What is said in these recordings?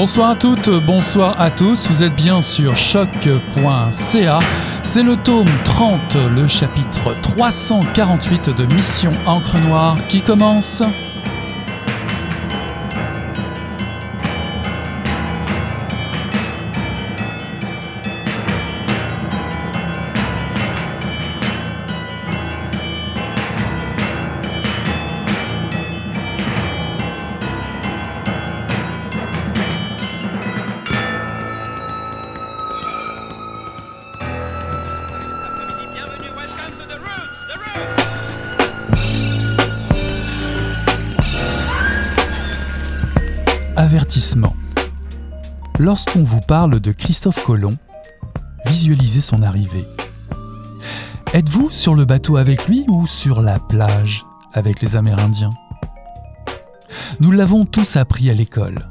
Bonsoir à toutes, bonsoir à tous, vous êtes bien sur choc.ca. C'est le tome 30, le chapitre 348 de Mission Encre Noire qui commence. Lorsqu'on vous parle de Christophe Colomb, visualisez son arrivée. Êtes-vous sur le bateau avec lui ou sur la plage avec les Amérindiens? Nous l'avons tous appris à l'école.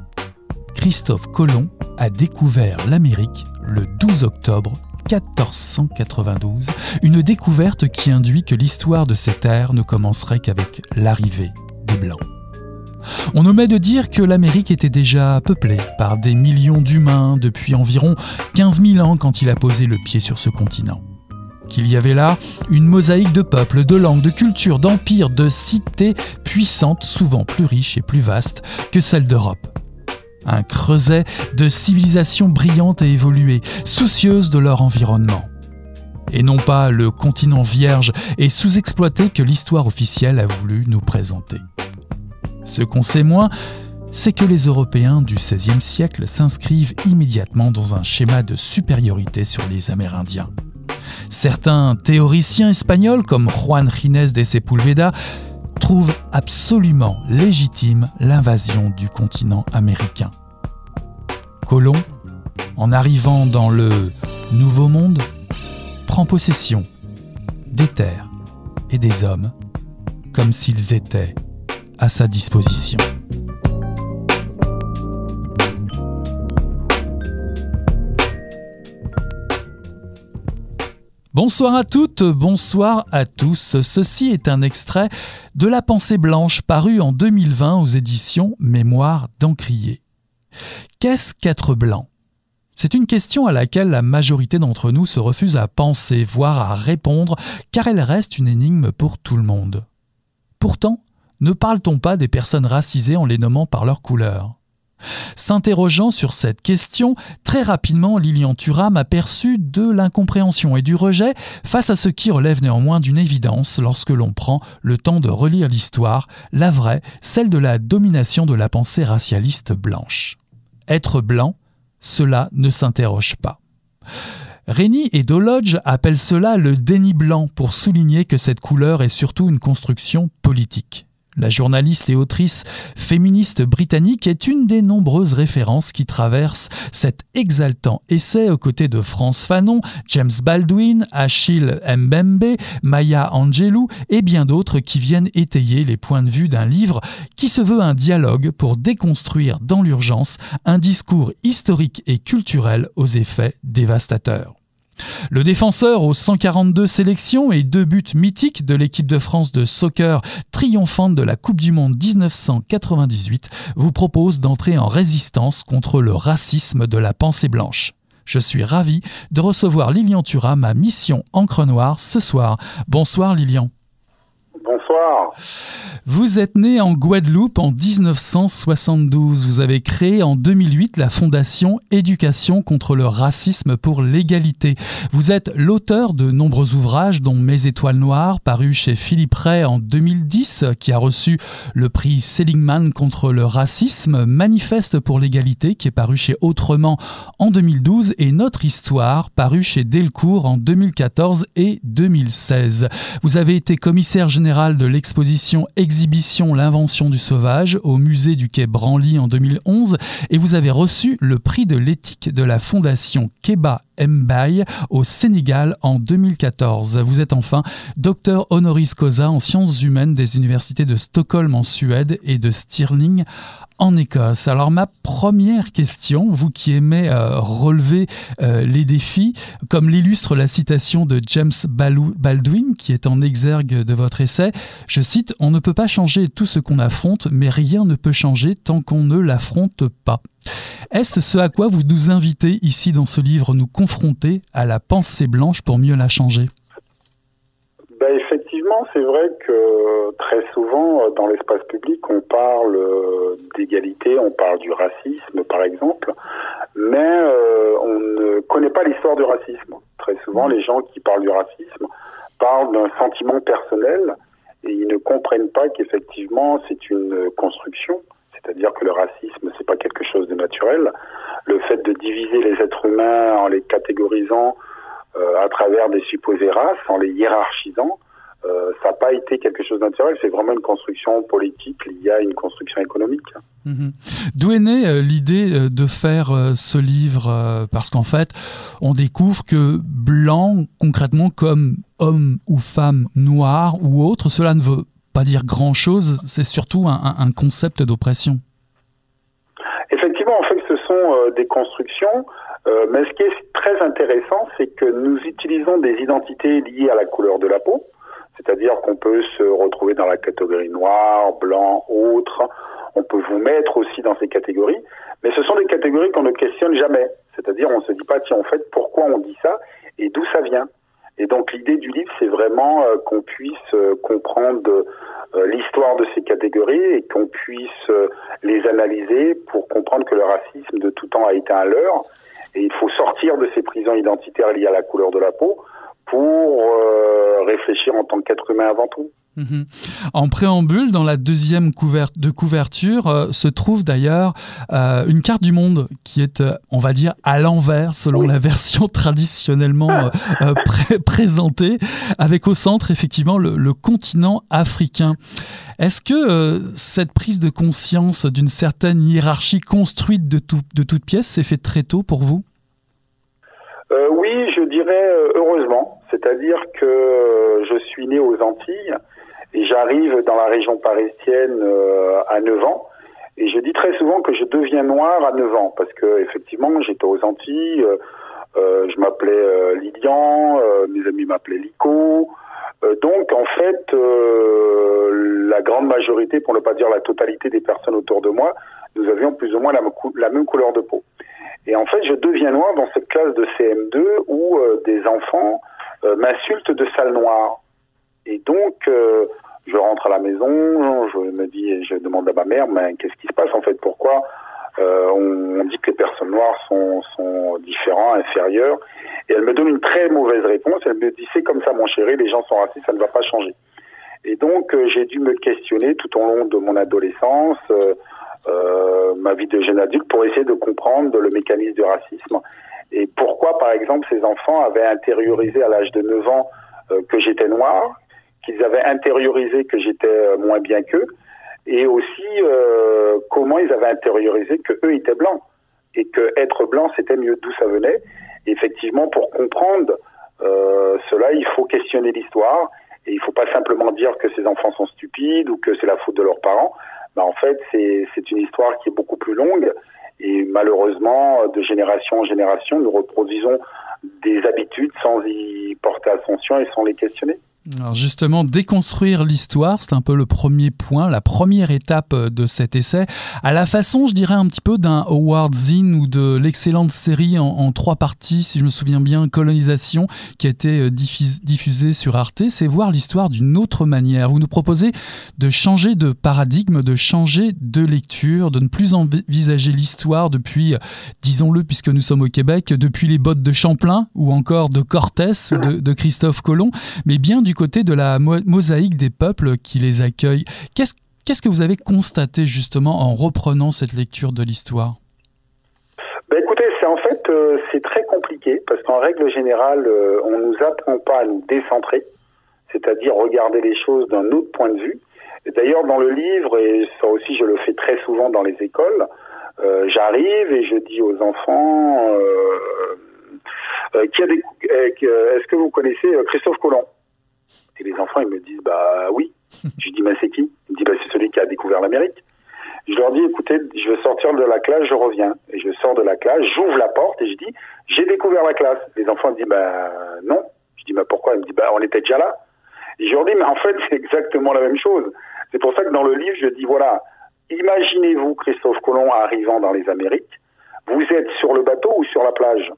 Christophe Colomb a découvert l'Amérique le 12 octobre 1492, une découverte qui induit que l'histoire de cette terres ne commencerait qu'avec l'arrivée des Blancs. On omet de dire que l'Amérique était déjà peuplée par des millions d'humains depuis environ 15 000 ans quand il a posé le pied sur ce continent. Qu'il y avait là une mosaïque de peuples, de langues, de cultures, d'empires, de cités puissantes, souvent plus riches et plus vastes que celles d'Europe un creuset de civilisations brillantes et évoluées, soucieuses de leur environnement. Et non pas le continent vierge et sous-exploité que l'histoire officielle a voulu nous présenter. Ce qu'on sait moins, c'est que les Européens du XVIe siècle s'inscrivent immédiatement dans un schéma de supériorité sur les Amérindiens. Certains théoriciens espagnols, comme Juan Ginés de Sepulveda, trouve absolument légitime l'invasion du continent américain. Colomb, en arrivant dans le Nouveau Monde, prend possession des terres et des hommes comme s'ils étaient à sa disposition. Bonsoir à toutes, bonsoir à tous. Ceci est un extrait de La pensée blanche paru en 2020 aux éditions Mémoire d'Encrier. Qu'est-ce qu'être blanc? C'est une question à laquelle la majorité d'entre nous se refuse à penser, voire à répondre, car elle reste une énigme pour tout le monde. Pourtant, ne parle-t-on pas des personnes racisées en les nommant par leur couleur? S'interrogeant sur cette question, très rapidement Lilian Thuram aperçut de l'incompréhension et du rejet face à ce qui relève néanmoins d'une évidence lorsque l'on prend le temps de relire l'histoire, la vraie, celle de la domination de la pensée racialiste blanche. Être blanc, cela ne s'interroge pas. Rény et Dolodge appellent cela le déni blanc pour souligner que cette couleur est surtout une construction politique. La journaliste et autrice féministe britannique est une des nombreuses références qui traversent cet exaltant essai aux côtés de France Fanon, James Baldwin, Achille Mbembe, Maya Angelou et bien d'autres qui viennent étayer les points de vue d'un livre qui se veut un dialogue pour déconstruire dans l'urgence un discours historique et culturel aux effets dévastateurs. Le défenseur aux 142 sélections et deux buts mythiques de l'équipe de France de soccer triomphante de la Coupe du Monde 1998 vous propose d'entrer en résistance contre le racisme de la pensée blanche. Je suis ravi de recevoir Lilian Thuram à Mission Encre Noire ce soir. Bonsoir Lilian. Bonsoir. Vous êtes né en Guadeloupe en 1972. Vous avez créé en 2008 la fondation Éducation contre le racisme pour l'égalité. Vous êtes l'auteur de nombreux ouvrages dont Mes étoiles noires paru chez Philippe Ray en 2010 qui a reçu le prix Seligman contre le racisme, Manifeste pour l'égalité qui est paru chez Autrement en 2012 et Notre histoire paru chez Delcourt en 2014 et 2016. Vous avez été commissaire général de l'exposition Exhibition L'invention du sauvage au musée du quai Branly en 2011 et vous avez reçu le prix de l'éthique de la fondation Keba Mbaye au Sénégal en 2014. Vous êtes enfin docteur honoris causa en sciences humaines des universités de Stockholm en Suède et de Stirling en Écosse. Alors ma première question, vous qui aimez euh, relever euh, les défis, comme l'illustre la citation de James Baldwin qui est en exergue de votre essai, je cite, On ne peut pas changer tout ce qu'on affronte, mais rien ne peut changer tant qu'on ne l'affronte pas. Est-ce ce à quoi vous nous invitez ici dans ce livre, nous confronter à la pensée blanche pour mieux la changer? Ben Effectivement, c'est vrai que très souvent dans l'espace public, on parle d'égalité, on parle du racisme par exemple, mais euh, on ne connaît pas l'histoire du racisme. Très souvent, les gens qui parlent du racisme parlent d'un sentiment personnel et ils ne comprennent pas qu'effectivement c'est une construction c'est-à-dire que le racisme, c'est pas quelque chose de naturel. Le fait de diviser les êtres humains en les catégorisant euh, à travers des supposées races, en les hiérarchisant, euh, ça n'a pas été quelque chose de naturel, c'est vraiment une construction politique liée à une construction économique. Mhm. D'où est née euh, l'idée de faire ce livre Parce qu'en fait, on découvre que blanc, concrètement, comme homme ou femme noir ou autre, cela ne veut dire grand-chose, c'est surtout un, concept d'oppression. Effectivement, en fait, ce sont euh, des constructions, euh, mais ce qui est très intéressant, c'est que nous utilisons des identités liées à la couleur de la peau, c'est-à-dire qu'on peut se retrouver dans la catégorie noir, blanc, autre, on peut vous mettre aussi dans ces catégories, mais ce sont des catégories qu'on ne questionne jamais, c'est-à-dire on se dit pas, tiens, en fait, pourquoi on dit ça et d'où ça vient? Et donc l'idée du livre, c'est vraiment euh, qu'on puisse euh, comprendre euh, l'histoire de ces catégories et qu'on puisse les analyser pour comprendre que le racisme de tout temps a été un leurre. Et il faut sortir de ces prisons identitaires liées à la couleur de la peau pour réfléchir en tant qu'être humain avant tout. Mhm. En préambule, dans la deuxième de couverture, euh, se trouve d'ailleurs euh, une carte du monde qui est, euh, on va dire, à l'envers selon la version traditionnellement présentée, avec au centre effectivement le, continent africain. Est-ce que cette prise de conscience d'une certaine hiérarchie construite de, de toutes pièces s'est faite très tôt pour vous? Oui, je dirais heureusement. C'est-à-dire que je suis né aux Antilles et j'arrive dans la région parisienne euh, à 9 ans. Et je dis très souvent que je deviens noir à 9 ans parce que effectivement j'étais aux Antilles, euh, euh je m'appelais euh, Lilian, mes amis m'appelaient Lico. donc en fait, la grande majorité, pour ne pas dire la totalité des personnes autour de moi, nous avions plus ou moins la, même couleur de peau. Et en fait, je deviens noir dans cette classe de CM2 où des enfants m'insultent de sale noire. Et donc, euh, je rentre à la maison, je me dis, je demande à ma mère, mais qu'est-ce qui se passe en fait? Pourquoi euh, on, dit que les personnes noires sont, sont différents, Et elle me donne une très mauvaise réponse. Elle me dit, c'est comme ça, mon chéri, les gens sont racistes, ça ne va pas changer. Et donc, euh, j'ai dû me questionner tout au long de mon adolescence, ma vie de jeune adulte, pour essayer de comprendre le mécanisme du racisme. Et pourquoi, par exemple, ces enfants avaient intériorisé à l'âge de 9 ans que j'étais noir, qu'ils avaient intériorisé que j'étais euh, moins bien qu'eux, et aussi euh, comment ils avaient intériorisé que eux étaient blancs et que être blanc c'était mieux. D'où ça venait Effectivement, pour comprendre euh, cela, il faut questionner l'histoire et il ne faut pas simplement dire que ces enfants sont stupides ou que c'est la faute de leurs parents. Ben, en fait, c'est une histoire qui est beaucoup plus longue et malheureusement, de génération en génération, nous reproduisons des habitudes sans y porter attention et sans les questionner. Alors justement, déconstruire l'histoire, c'est un peu le premier point, la première étape euh, de cet essai, à la façon, je dirais, un petit peu d'un Howard Zinn ou de l'excellente série en, trois parties, si je me souviens bien, Colonisation, qui a été euh, diffusée sur Arte, c'est voir l'histoire d'une autre manière. Vous nous proposez de changer de paradigme, de changer de lecture, de ne plus envisager l'histoire depuis, euh, disons-le, puisque nous sommes au Québec, depuis les bottes de Champlain ou encore de Cortés ou de, de Christophe Colomb, mais bien du côté de la mosaïque des peuples qui les accueillent. Qu'est-ce que vous avez constaté justement en reprenant cette lecture de l'histoire? Ben écoutez, c'est en fait euh, c'est très compliqué parce qu'en règle générale, euh, on nous apprend pas à nous décentrer, c'est-à-dire regarder les choses d'un autre point de vue. D'ailleurs, dans le livre, et ça aussi je le fais très souvent dans les écoles, euh, j'arrive et je dis aux enfants, des, est-ce que vous connaissez Christophe Colomb? Et les enfants, ils me disent, bah oui. je dis, mais c'est qui? Ils me disent, bah c'est celui qui a découvert l'Amérique. Je leur dis, écoutez, je veux sortir de la classe, je reviens. Et je sors de la classe, j'ouvre la porte et je dis, j'ai découvert la classe. Les enfants me disent, bah non. Je dis, bah pourquoi? Ils me disent, bah on était déjà là. Et je leur dis, mais en fait, c'est exactement la même chose. C'est pour ça que dans le livre, je dis, voilà, imaginez-vous Christophe Colomb arrivant dans les Amériques. vous êtes sur le bateau ou sur la plage?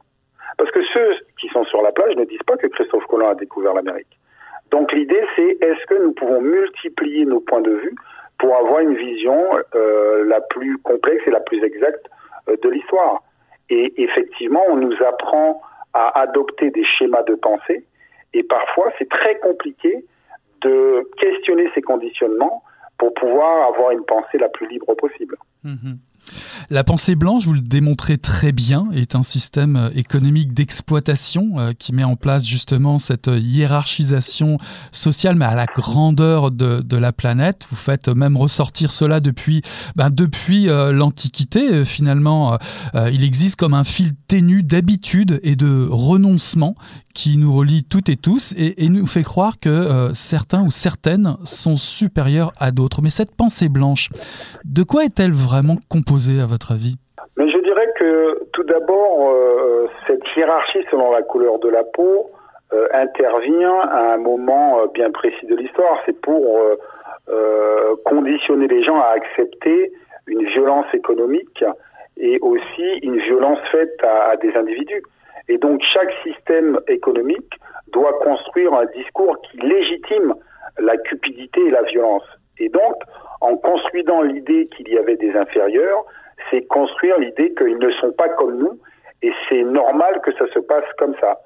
Parce que ceux qui sont sur la plage ne disent pas que Christophe Colomb a découvert l'Amérique. Donc l'idée, c'est est-ce que nous pouvons multiplier nos points de vue pour avoir une vision euh, la plus complexe et la plus exacte euh, de l'histoire? Et effectivement, on nous apprend à adopter des schémas de pensée, et parfois c'est très compliqué de questionner ces conditionnements pour pouvoir avoir une pensée la plus libre possible. Mhm. La pensée blanche, vous le démontrez très bien, est un système euh, économique d'exploitation euh, qui met en place justement cette hiérarchisation sociale, mais à la grandeur de, la planète. Vous faites même ressortir cela depuis, ben, depuis euh, l'Antiquité. Finalement, il existe comme un fil ténu d'habitude et de renoncement qui nous relie toutes et tous et, nous fait croire que certains ou certaines sont supérieurs à d'autres. Mais cette pensée blanche, de quoi est-elle vraiment composée? À votre avis? Mais je dirais que tout d'abord, euh, cette hiérarchie selon la couleur de la peau euh, intervient à un moment euh, bien précis de l'histoire. C'est pour conditionner les gens à accepter une violence économique et aussi une violence faite à, à des individus. Et donc chaque système économique doit construire un discours qui légitime la cupidité et la violence. Et donc, en construisant l'idée qu'il y avait des inférieurs, c'est construire l'idée qu'ils ne sont pas comme nous et c'est normal que ça se passe comme ça.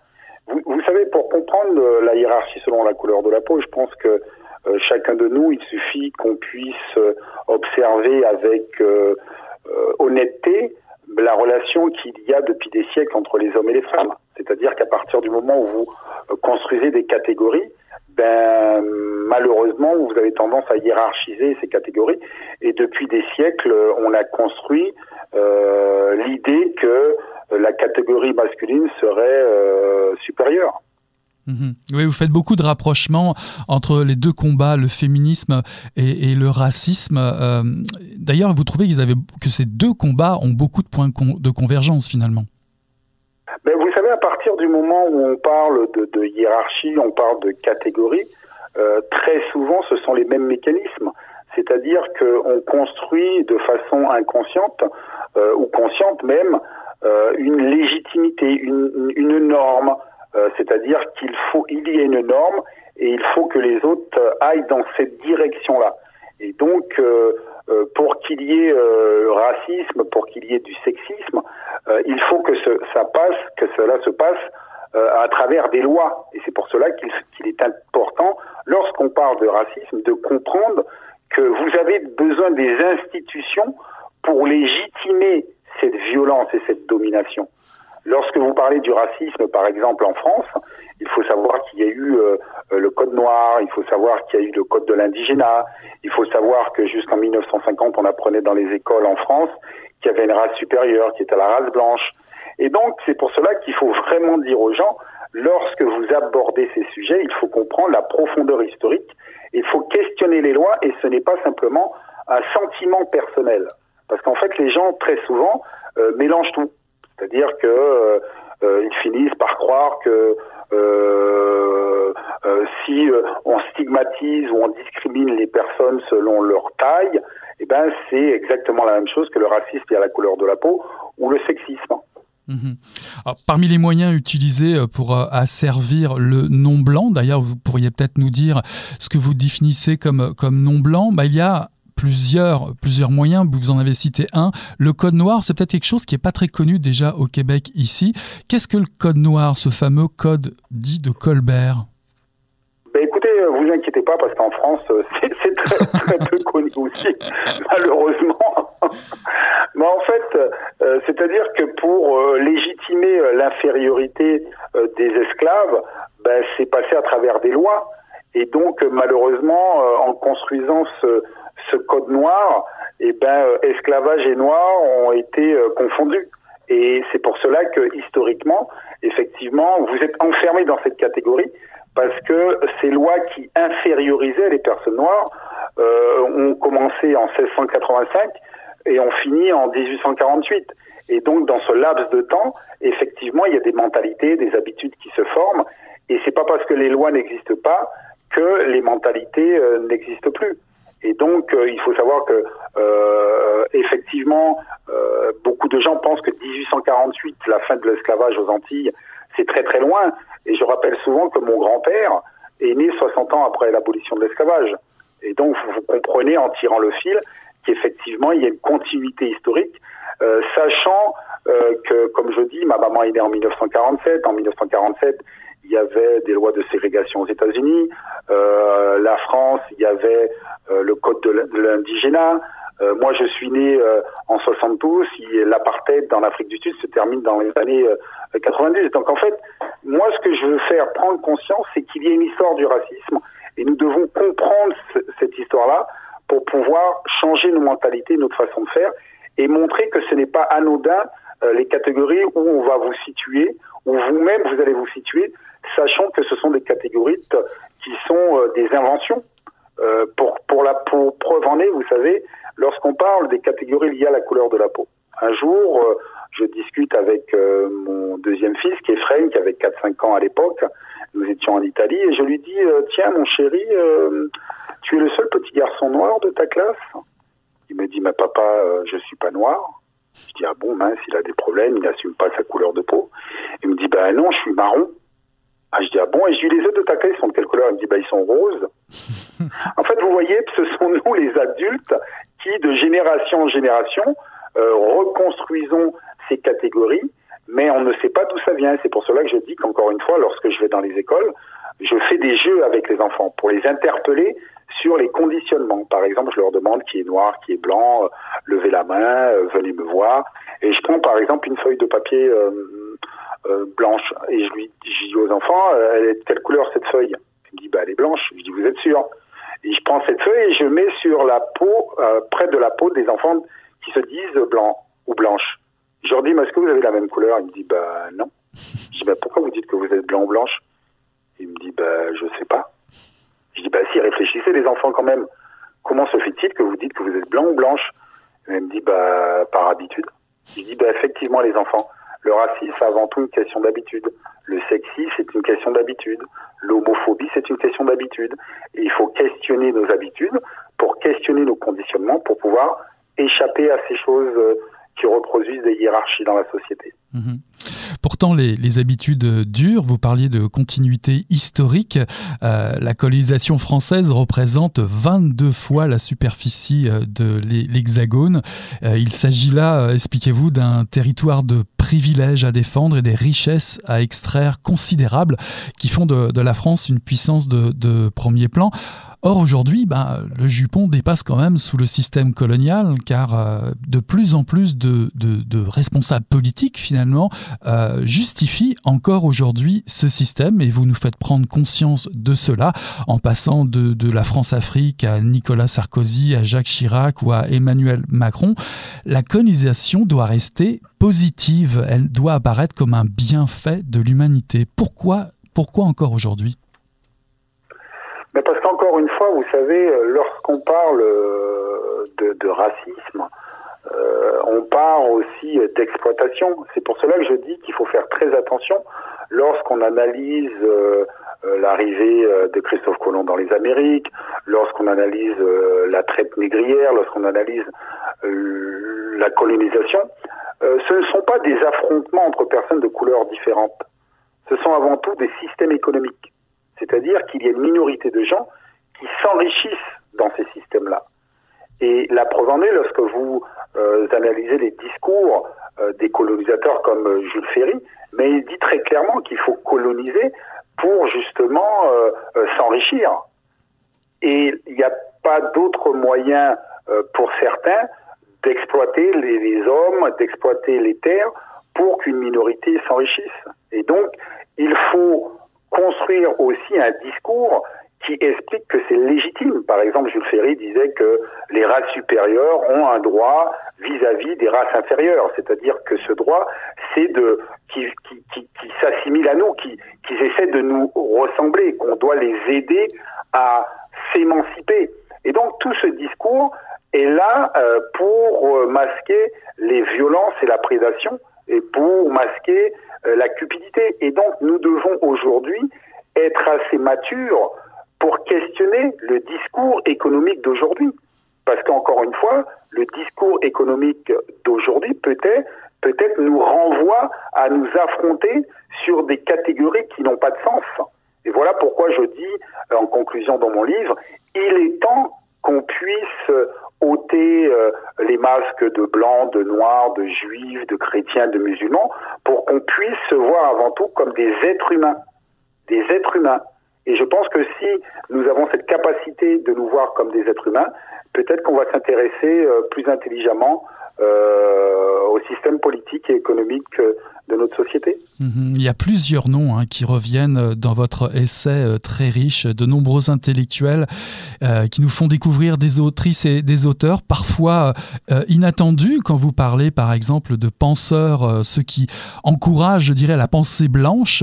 Vous, vous, savez, pour comprendre la hiérarchie selon la couleur de la peau, je pense que euh, chacun de nous, il suffit qu'on puisse euh, observer avec euh, honnêteté la relation qu'il y a depuis des siècles entre les hommes et les femmes. C'est-à-dire qu'à partir du moment où vous construisez des catégories, ben malheureusement vous avez tendance à hiérarchiser ces catégories et depuis des siècles on a construit euh, l'idée que la catégorie masculine serait euh, supérieure. Mhm. Oui, vous faites beaucoup de rapprochements entre les deux combats, le féminisme et, le racisme. Euh, d'ailleurs, vous trouvez qu'ils avaient, que ces deux combats ont beaucoup de points de convergence finalement à partir du moment où on parle de, hiérarchie, on parle de catégorie, euh, très souvent ce sont les mêmes mécanismes. C'est-à-dire qu'on construit de façon inconsciente euh, ou consciente même euh, une légitimité, une, une norme. C'est-à-dire qu'il faut, il y a une norme et il faut que les autres aillent dans cette direction-là. Et donc, euh, pour qu'il y ait euh, racisme, pour qu'il y ait du sexisme, euh, il faut que ce, ça passe, que cela se passe à travers des lois. Et c'est pour cela qu'il est important, lorsqu'on parle de racisme, de comprendre que vous avez besoin des institutions pour légitimer cette violence et cette domination. Lorsque vous parlez du racisme, par exemple, en France, il faut savoir qu'il y a eu euh, le code noir, il faut savoir qu'il y a eu le code de l'indigénat, il faut savoir que jusqu'en 1950, on apprenait dans les écoles en France qu'il y avait une race supérieure, qui était la race blanche. Et donc, c'est pour cela qu'il faut vraiment dire aux gens, lorsque vous abordez ces sujets, il faut comprendre la profondeur historique, il faut questionner les lois, et ce n'est pas simplement un sentiment personnel. Parce qu'en fait, les gens, très souvent, euh, mélangent tout. C'est-à-dire que euh, euh, ils finissent par croire que euh, si on stigmatise ou on discrimine les personnes selon leur taille, eh ben c'est exactement la même chose que le racisme et à la couleur de la peau ou le sexisme. Mhm. parmi les moyens utilisés pour asservir le non blanc, d'ailleurs vous pourriez peut-être nous dire ce que vous définissez comme, comme non blanc, bah, il y a plusieurs, plusieurs moyens. Vous en avez cité un. Le code noir, c'est peut-être quelque chose qui n'est pas très connu déjà au Québec ici. Qu'est-ce que le code noir, ce fameux code dit de Colbert? Ben écoutez, euh, vous inquiétez pas parce qu'en France, euh, c'est très, peu connu aussi, malheureusement. Mais en fait, euh, c'est-à-dire que pour légitimer l'infériorité des esclaves, ben, c'est passé à travers des lois. Et donc, malheureusement, en construisant ce, ce code noir, eh ben, euh, esclavage et noir ont été euh, confondus. Et c'est pour cela que historiquement, effectivement, vous êtes enfermé dans cette catégorie parce que ces lois qui infériorisaient les personnes noires euh, ont commencé en 1685 et ont fini en 1848. Et donc, dans ce laps de temps, effectivement, il y a des mentalités, des habitudes qui se forment. Et c'est pas parce que les lois n'existent pas que les mentalités n'existent plus. Et donc, il faut savoir que effectivement, beaucoup de gens pensent que 1848, la fin de l'esclavage aux Antilles, c'est très très loin. Et je rappelle souvent que mon grand-père est né 60 ans après l'abolition de l'esclavage. Et donc, vous, comprenez en tirant le fil qu'effectivement, il y a une continuité historique, euh, sachant euh, que, comme je dis, ma maman est née en 1947. En 1947, il y avait des lois de ségrégation aux États-Unis. Euh, la France, il y avait euh, le code de l'indigénat. Euh, moi, je suis né euh, en 72. L'apartheid dans l'Afrique du Sud se termine dans les années 90. Donc, en fait, moi, ce que je veux faire prendre conscience, c'est qu'il y a une histoire du racisme et nous devons comprendre cette histoire-là pour pouvoir changer nos mentalités, notre façon de faire et montrer que ce n'est pas anodin euh, les catégories où on va vous situer, où vous-même vous allez vous situer, sachant que ce sont des catégories qui sont euh, des inventions. Euh, pour, pour la preuve en est, vous savez, lorsqu'on parle des catégories liées à la couleur de la peau. Un jour, euh, je discute avec mon deuxième fils, qui est Frank, qui avait 4-5 ans à l'époque, nous étions en Italie, et je lui dis, tiens mon chéri, tu es le seul petit garçon noir de ta classe? Il me dit, mais papa, je suis pas noir. Je dis, ah bon, mince, il a des problèmes, il n'assume pas sa couleur de peau. Il me dit, ben non, je suis marron. Ah, je dis, ah bon, et je dis, les autres de ta classe sont de quelle couleur Il me dit, ben ils sont roses. en fait, vous voyez, ce sont nous, les adultes, qui, de génération en génération, reconstruisons ces catégories mais on ne sait pas d'où ça vient. C'est pour cela que je dis qu'encore une fois, lorsque je vais dans les écoles, je fais des jeux avec les enfants pour les interpeller sur les conditionnements. Par exemple, je leur demande qui est noir, qui est blanc, euh, levez la main, euh, venez me voir. Et je prends par exemple une feuille de papier euh, euh blanche et je lui dis aux enfants, elle est de quelle couleur cette feuille? Il me dit, bah, elle est blanche. Je dis, vous êtes sûr? Et je prends cette feuille et je mets sur la peau, près de la peau des enfants qui se disent blanc ou blanche. Je leur dis, mais est-ce que vous avez la même couleur? Il me dit, bah non. Je dis, bah pourquoi vous dites que vous êtes blanc ou blanche? Il me dit, bah je sais pas. Je dis, bah si, réfléchissez les enfants quand même. Comment se fait-il que vous dites que vous êtes blanc ou blanche? Il me dit, bah par habitude. Je dis, bah effectivement les enfants, le racisme c'est avant tout une question d'habitude. Le sexisme c'est une question d'habitude. L'homophobie c'est une question d'habitude. Et il faut questionner nos habitudes pour questionner nos conditionnements pour pouvoir échapper à ces choses euh, qui reproduisent des hiérarchies dans la société. Mmh. Pourtant, les, habitudes durent. Vous parliez de continuité historique. Euh, la colonisation française représente 22 fois la superficie euh, de l'Hexagone. Euh, il s'agit là, expliquez-vous, d'un territoire de privilèges à défendre et des richesses à extraire considérables qui font de, la France une puissance de premier plan. Or aujourd'hui, bah, le jupon dépasse quand même sous le système colonial, car euh, de plus en plus de, de, responsables politiques finalement euh, justifient encore aujourd'hui ce système, et vous nous faites prendre conscience de cela en passant de, de la France-Afrique à Nicolas Sarkozy, à Jacques Chirac ou à Emmanuel Macron. La colonisation doit rester positive, elle doit apparaître comme un bienfait de l'humanité. Pourquoi, pourquoi encore aujourd'hui? Mais parce qu'encore une fois, vous savez, euh, lorsqu'on parle euh, de, racisme, euh, on parle aussi d'exploitation. C'est pour cela que je dis qu'il faut faire très attention lorsqu'on analyse l'arrivée de Christophe Colomb dans les Amériques, lorsqu'on analyse la traite négrière, lorsqu'on analyse la colonisation. ce ne sont pas des affrontements entre personnes de couleurs différentes. Ce sont avant tout des systèmes économiques. C'est-à-dire qu'il y a une minorité de gens qui s'enrichissent dans ces systèmes-là. Et la preuve en est lorsque vous euh, analysez les discours euh, des colonisateurs comme euh, Jules Ferry, mais il dit très clairement qu'il faut coloniser pour justement s'enrichir. Et il n'y a pas d'autre moyen pour certains d'exploiter les hommes, d'exploiter les terres pour qu'une minorité s'enrichisse. Et donc, il faut construire aussi un discours qui explique que c'est légitime. Par exemple, Jules Ferry disait que les races supérieures ont un droit vis-à-vis -vis des races inférieures, c'est-à-dire que ce droit, c'est de qui, qui, qui, s'assimile à nous, qui, qui essaient de nous ressembler, qu'on doit les aider à s'émanciper. Et donc tout ce discours est là euh, pour euh, masquer les violences et la prédation et pour masquer la cupidité. Et donc, nous devons aujourd'hui être assez matures pour questionner le discours économique d'aujourd'hui. Parce qu'encore une fois, le discours économique d'aujourd'hui peut-être peut-être nous renvoie à nous affronter sur des catégories qui n'ont pas de sens. Et voilà pourquoi je dis en conclusion dans mon livre, il est temps qu'on puisse ôter euh, les masques de blancs, de noirs, de juifs, de chrétiens, de musulmans, pour qu'on puisse se voir avant tout comme des êtres humains. Des êtres humains. Et je pense que si nous avons cette capacité de nous voir comme des êtres humains, peut-être qu'on va s'intéresser euh, plus intelligemment euh, au système politique et économique de notre société. Mhm. Il y a plusieurs noms hein, qui reviennent euh, dans votre essai euh, très riche, de nombreux intellectuels euh, qui nous font découvrir des autrices et des auteurs, parfois inattendus, quand vous parlez par exemple de penseurs, ceux qui encouragent, je dirais, la pensée blanche,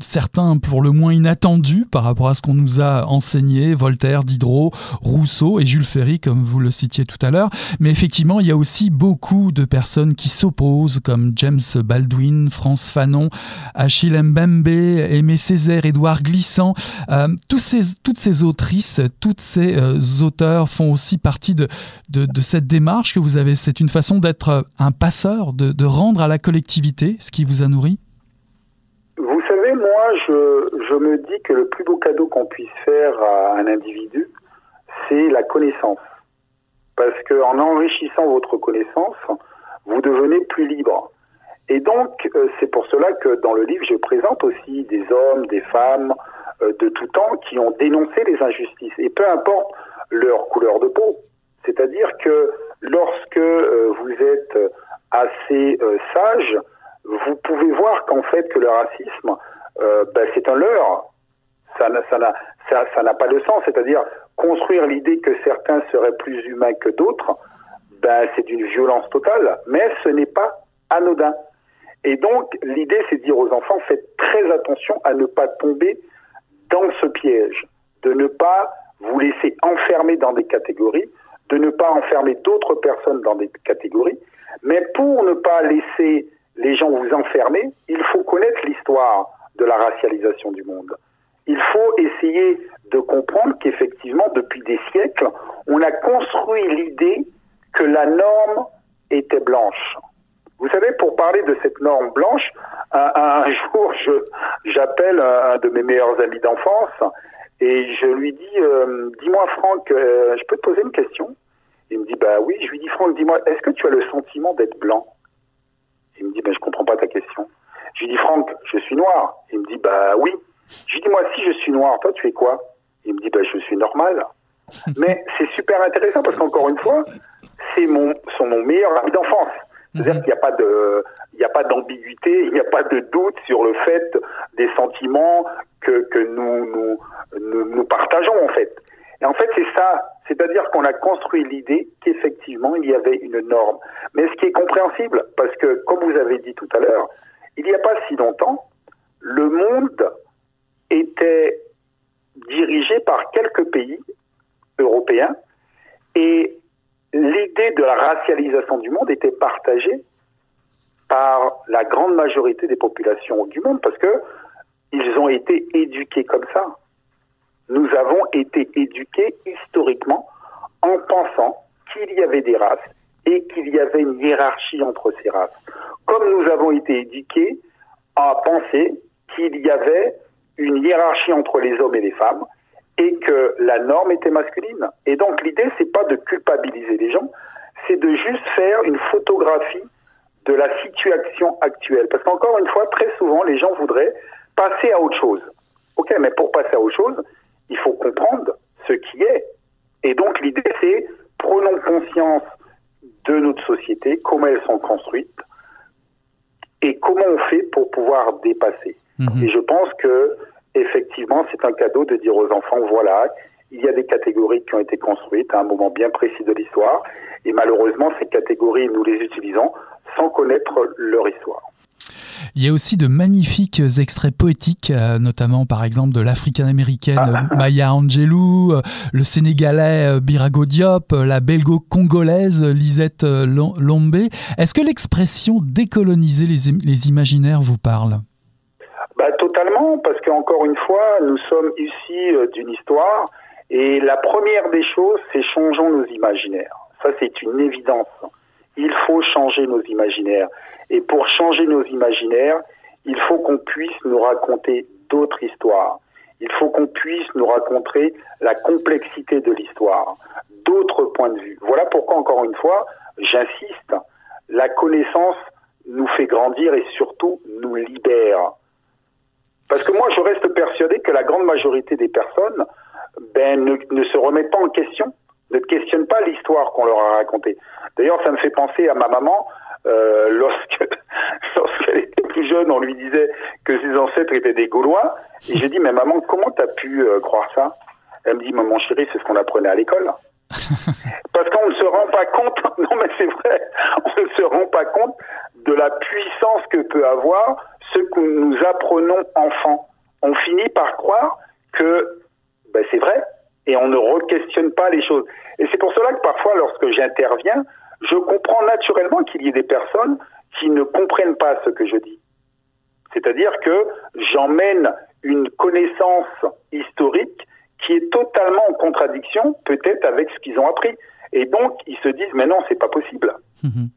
certains pour le moins inattendus par rapport à ce qu'on nous a enseigné, Voltaire, Diderot, Rousseau et Jules Ferry, comme vous le citiez tout à l'heure. Mais effectivement, il y a aussi beaucoup de personnes qui s'opposent, comme James Baldwin, France Fanon, Achille Mbembe, Aimé Césaire, Édouard Glissant. Euh, toutes ces autrices, tous ces euh, auteurs font aussi partie de, cette démarche que vous avez. C'est une façon d'être un passeur, de, rendre à la collectivité ce qui vous a nourri Vous savez, moi, je, je me dis que le plus beau cadeau qu'on puisse faire à un individu, c'est la connaissance. Parce qu'en enrichissant votre connaissance, vous devenez plus libre. Et donc, euh, c'est pour cela que dans le livre, je présente aussi des hommes, des femmes euh, de tout temps qui ont dénoncé les injustices, et peu importe leur couleur de peau. C'est-à-dire que lorsque euh, vous êtes assez sage, vous pouvez voir qu'en fait que le racisme, ben, c'est un leurre. Ça n'a ça, ça, pas de sens. C'est-à-dire construire l'idée que certains seraient plus humains que d'autres, ben, c'est d'une violence totale. Mais ce n'est pas anodin. Et donc, l'idée, c'est de dire aux enfants, faites très attention à ne pas tomber dans ce piège, de ne pas vous laisser enfermer dans des catégories, de ne pas enfermer d'autres personnes dans des catégories. Mais pour ne pas laisser les gens vous enfermer, il faut connaître l'histoire de la racialisation du monde. Il faut essayer de comprendre qu'effectivement, depuis des siècles, on a construit l'idée que la norme était blanche. Vous savez, pour parler de cette norme blanche, un, jour, j'appelle un, de mes meilleurs amis d'enfance et je lui dis, euh, dis-moi Franck, euh, je peux te poser une question? Il me dit, bah oui. Je lui dis, Franck, dis-moi, est-ce que tu as le sentiment d'être blanc? Il me dit, bah, je comprends pas ta question. Je lui dis, Franck, je suis noir. Il me dit, bah oui. Je lui dis, moi, si je suis noir, toi, tu es quoi? Il me dit, bah, je suis normal. Mais c'est super intéressant parce qu'encore une fois, c'est mon, son, mon meilleur ami d'enfance. C'est-à-dire mhm. qu'il n'y a pas de, il n'y a pas d'ambiguïté, il n'y a pas de doute sur le fait des sentiments que, que nous, nous, nous, nous partageons en fait. Et en fait, c'est ça. C'est-à-dire qu'on a construit l'idée qu'effectivement, il y avait une norme. Mais ce qui est compréhensible, parce que, comme vous avez dit tout à l'heure, il n'y a pas si longtemps, le monde était dirigé par quelques pays européens et l'idée de la racialisation du monde était partagée par la grande majorité des populations du monde parce que ils ont été éduqués comme ça. Nous avons été éduqués historiquement en pensant qu'il y avait des races et qu'il y avait une hiérarchie entre ces races. Comme nous avons été éduqués à penser qu'il y avait une hiérarchie entre les hommes et les femmes et que la norme était masculine. Et donc l'idée, c'est pas de culpabiliser les gens, c'est de juste faire une photographie de la situation actuelle. Parce qu'encore une fois, très souvent, les gens voudraient passer à autre chose. Ok, mais pour passer à autre chose, il faut comprendre ce qui est. Et donc l'idée, c'est prenons conscience de notre société, comment elles sont construites, et comment on fait pour pouvoir dépasser. Mhm. Et je pense que effectivement, c'est un cadeau de dire aux enfants, voilà, il y a des catégories qui ont été construites à un moment bien précis de l'histoire, et malheureusement, ces catégories, nous les utilisons sans connaître leur histoire. Il y a aussi de magnifiques extraits poétiques, euh, notamment par exemple de l'africaine-américaine ah. Maya Angelou, euh, le sénégalais euh, Birago Diop, la belgo-congolaise Lisette Lombe. Est-ce que l'expression décoloniser les, les imaginaires vous parle? Totalement, parce qu'encore une fois, nous sommes ici d'une histoire Et la première des choses, c'est changeons nos imaginaires. Ça, c'est une évidence. Il faut changer nos imaginaires. Et pour changer nos imaginaires, il faut qu'on puisse nous raconter d'autres histoires. Il faut qu'on puisse nous raconter la complexité de l'histoire, d'autres points de vue. Voilà pourquoi, encore une fois, j'insiste, la connaissance nous fait grandir et surtout nous libère. Parce que moi, je reste persuadé que la grande majorité des personnes ben, ne, ne se remettent pas en question, ne questionnent pas l'histoire qu'on leur a racontée. D'ailleurs, ça me fait penser à ma maman. Euh, lorsque lorsqu'elle était plus jeune, on lui disait que ses ancêtres étaient des Gaulois. Et j'ai dit, mais maman, comment t'as pu euh, croire ça? Elle me dit, maman chérie, c'est ce qu'on apprenait à l'école. Parce qu'on ne se rend pas compte, non mais c'est vrai, on ne se rend pas compte de la puissance que peut avoir ce que nous apprenons enfants. On finit par croire que ben, c'est vrai et on ne re-questionne pas les choses. Et c'est pour cela que parfois, lorsque j'interviens, je comprends naturellement qu'il y ait des personnes qui ne comprennent pas ce que je dis. C'est-à-dire que j'emmène une connaissance historique qui est totalement en contradiction peut-être avec ce qu'ils ont appris. Et donc, ils se disent, mais non, c'est pas possible. Mhm.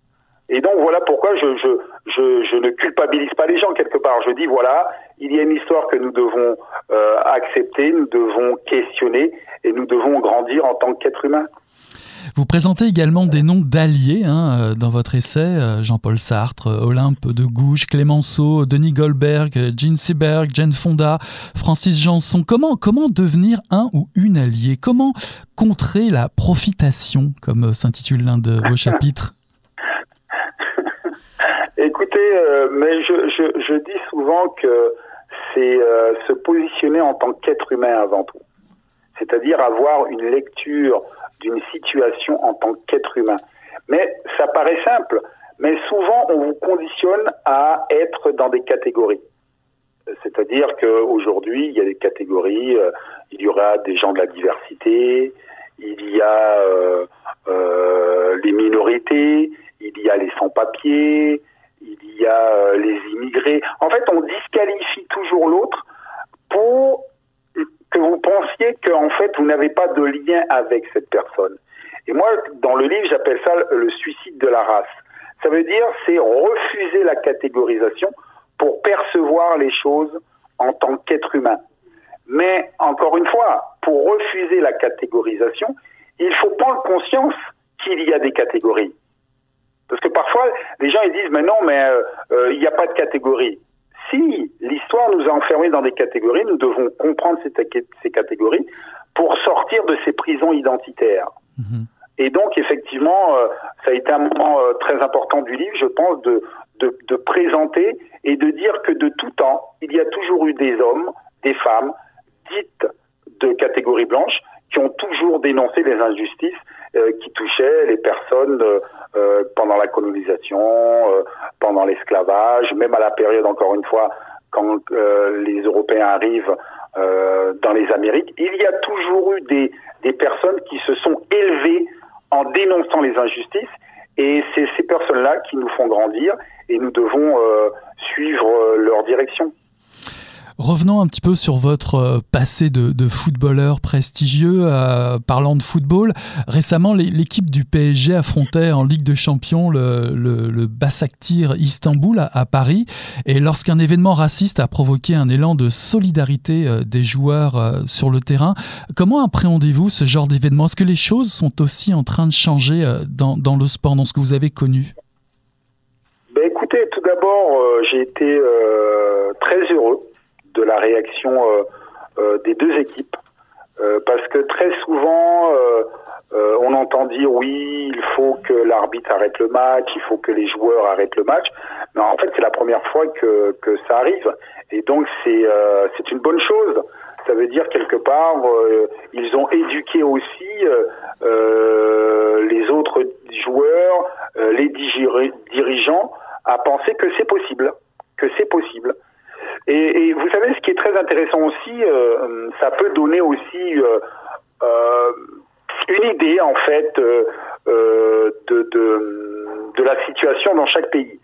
Et donc, voilà pourquoi je, je, je, je, ne culpabilise pas les gens quelque part. Je dis, voilà, il y a une histoire que nous devons euh, accepter, nous devons questionner et nous devons grandir en tant qu'être humain. Vous présentez également des noms d'alliés hein, euh, dans votre essai, euh, Jean-Paul Sartre, Olympe de Gouges, Clémenceau, Denis Goldberg, Jean Seberg, Jane Fonda, Francis Janson. Comment, comment devenir un ou une alliée Comment contrer la profitation, comme s'intitule l'un de vos chapitres? Euh, mais je, dis souvent que c'est se positionner en tant qu'être humain avant tout. C'est-à-dire avoir une lecture d'une situation en tant qu'être humain. Mais ça paraît simple, mais souvent on vous conditionne à être dans des catégories. C'est-à-dire qu'aujourd'hui, il y a des catégories, euh, il y aura des gens de la diversité, il y a euh, euh, les minorités, il y a les sans-papiers, il y a les immigrés. En fait, on disqualifie toujours l'autre pour que vous pensiez qu'en fait vous n'avez pas de lien avec cette personne. Et moi, dans le livre, j'appelle ça le suicide de la race. Ça veut dire c'est refuser la catégorisation pour percevoir les choses en tant qu'être humain. Mais encore une fois, pour refuser la catégorisation, il faut prendre conscience qu'il y a des catégories. Parce que parfois, les gens ils disent mais non, mais euh, euh, il n'y a pas de catégorie si l'histoire nous a enfermés dans des catégories, nous devons comprendre ces, catégories pour sortir de ces prisons identitaires. Mhm. Et donc, effectivement, euh, ça a été un moment euh, très important du livre, je pense, de, de, de, présenter et de dire que de tout temps, il y a toujours eu des hommes, des femmes, dites de catégorie blanche, qui ont toujours dénoncé les injustices qui touchaient les personnes euh, pendant la colonisation, euh, pendant l'esclavage, même à la période, encore une fois, quand euh, les Européens arrivent dans les Amériques, il y a toujours eu des, des personnes qui se sont élevées en dénonçant les injustices et c'est ces personnes-là qui nous font grandir et nous devons suivre leur direction. Revenons un petit peu sur votre euh, passé de, footballeur prestigieux. Euh, parlant de football, récemment, l'équipe du PSG affrontait en Ligue de Champions le, le, Basaktir Istanbul à, Paris. Et lorsqu'un événement raciste a provoqué un élan de solidarité euh, des joueurs sur le terrain, comment appréhendez-vous ce genre d'événement? Est-ce que les choses sont aussi en train de changer dans, dans le sport, dans ce que vous avez connu? Ben écoutez, tout d'abord, j'ai été très heureux de la réaction euh, euh, des deux équipes. Euh, parce que très souvent, on entend dire oui, il faut que l'arbitre arrête le match, il faut que les joueurs arrêtent le match. Mais en fait, c'est la première fois que, ça arrive. Et donc, c'est c'est une bonne chose. Ça veut dire quelque part, ils ont éduqué aussi les autres joueurs, les dirigeants, à penser que c'est possible, que c'est possible. Et, et, vous savez, ce qui est très intéressant aussi, euh, ça peut donner aussi euh, euh, une idée en fait de, de, de, la situation dans chaque pays.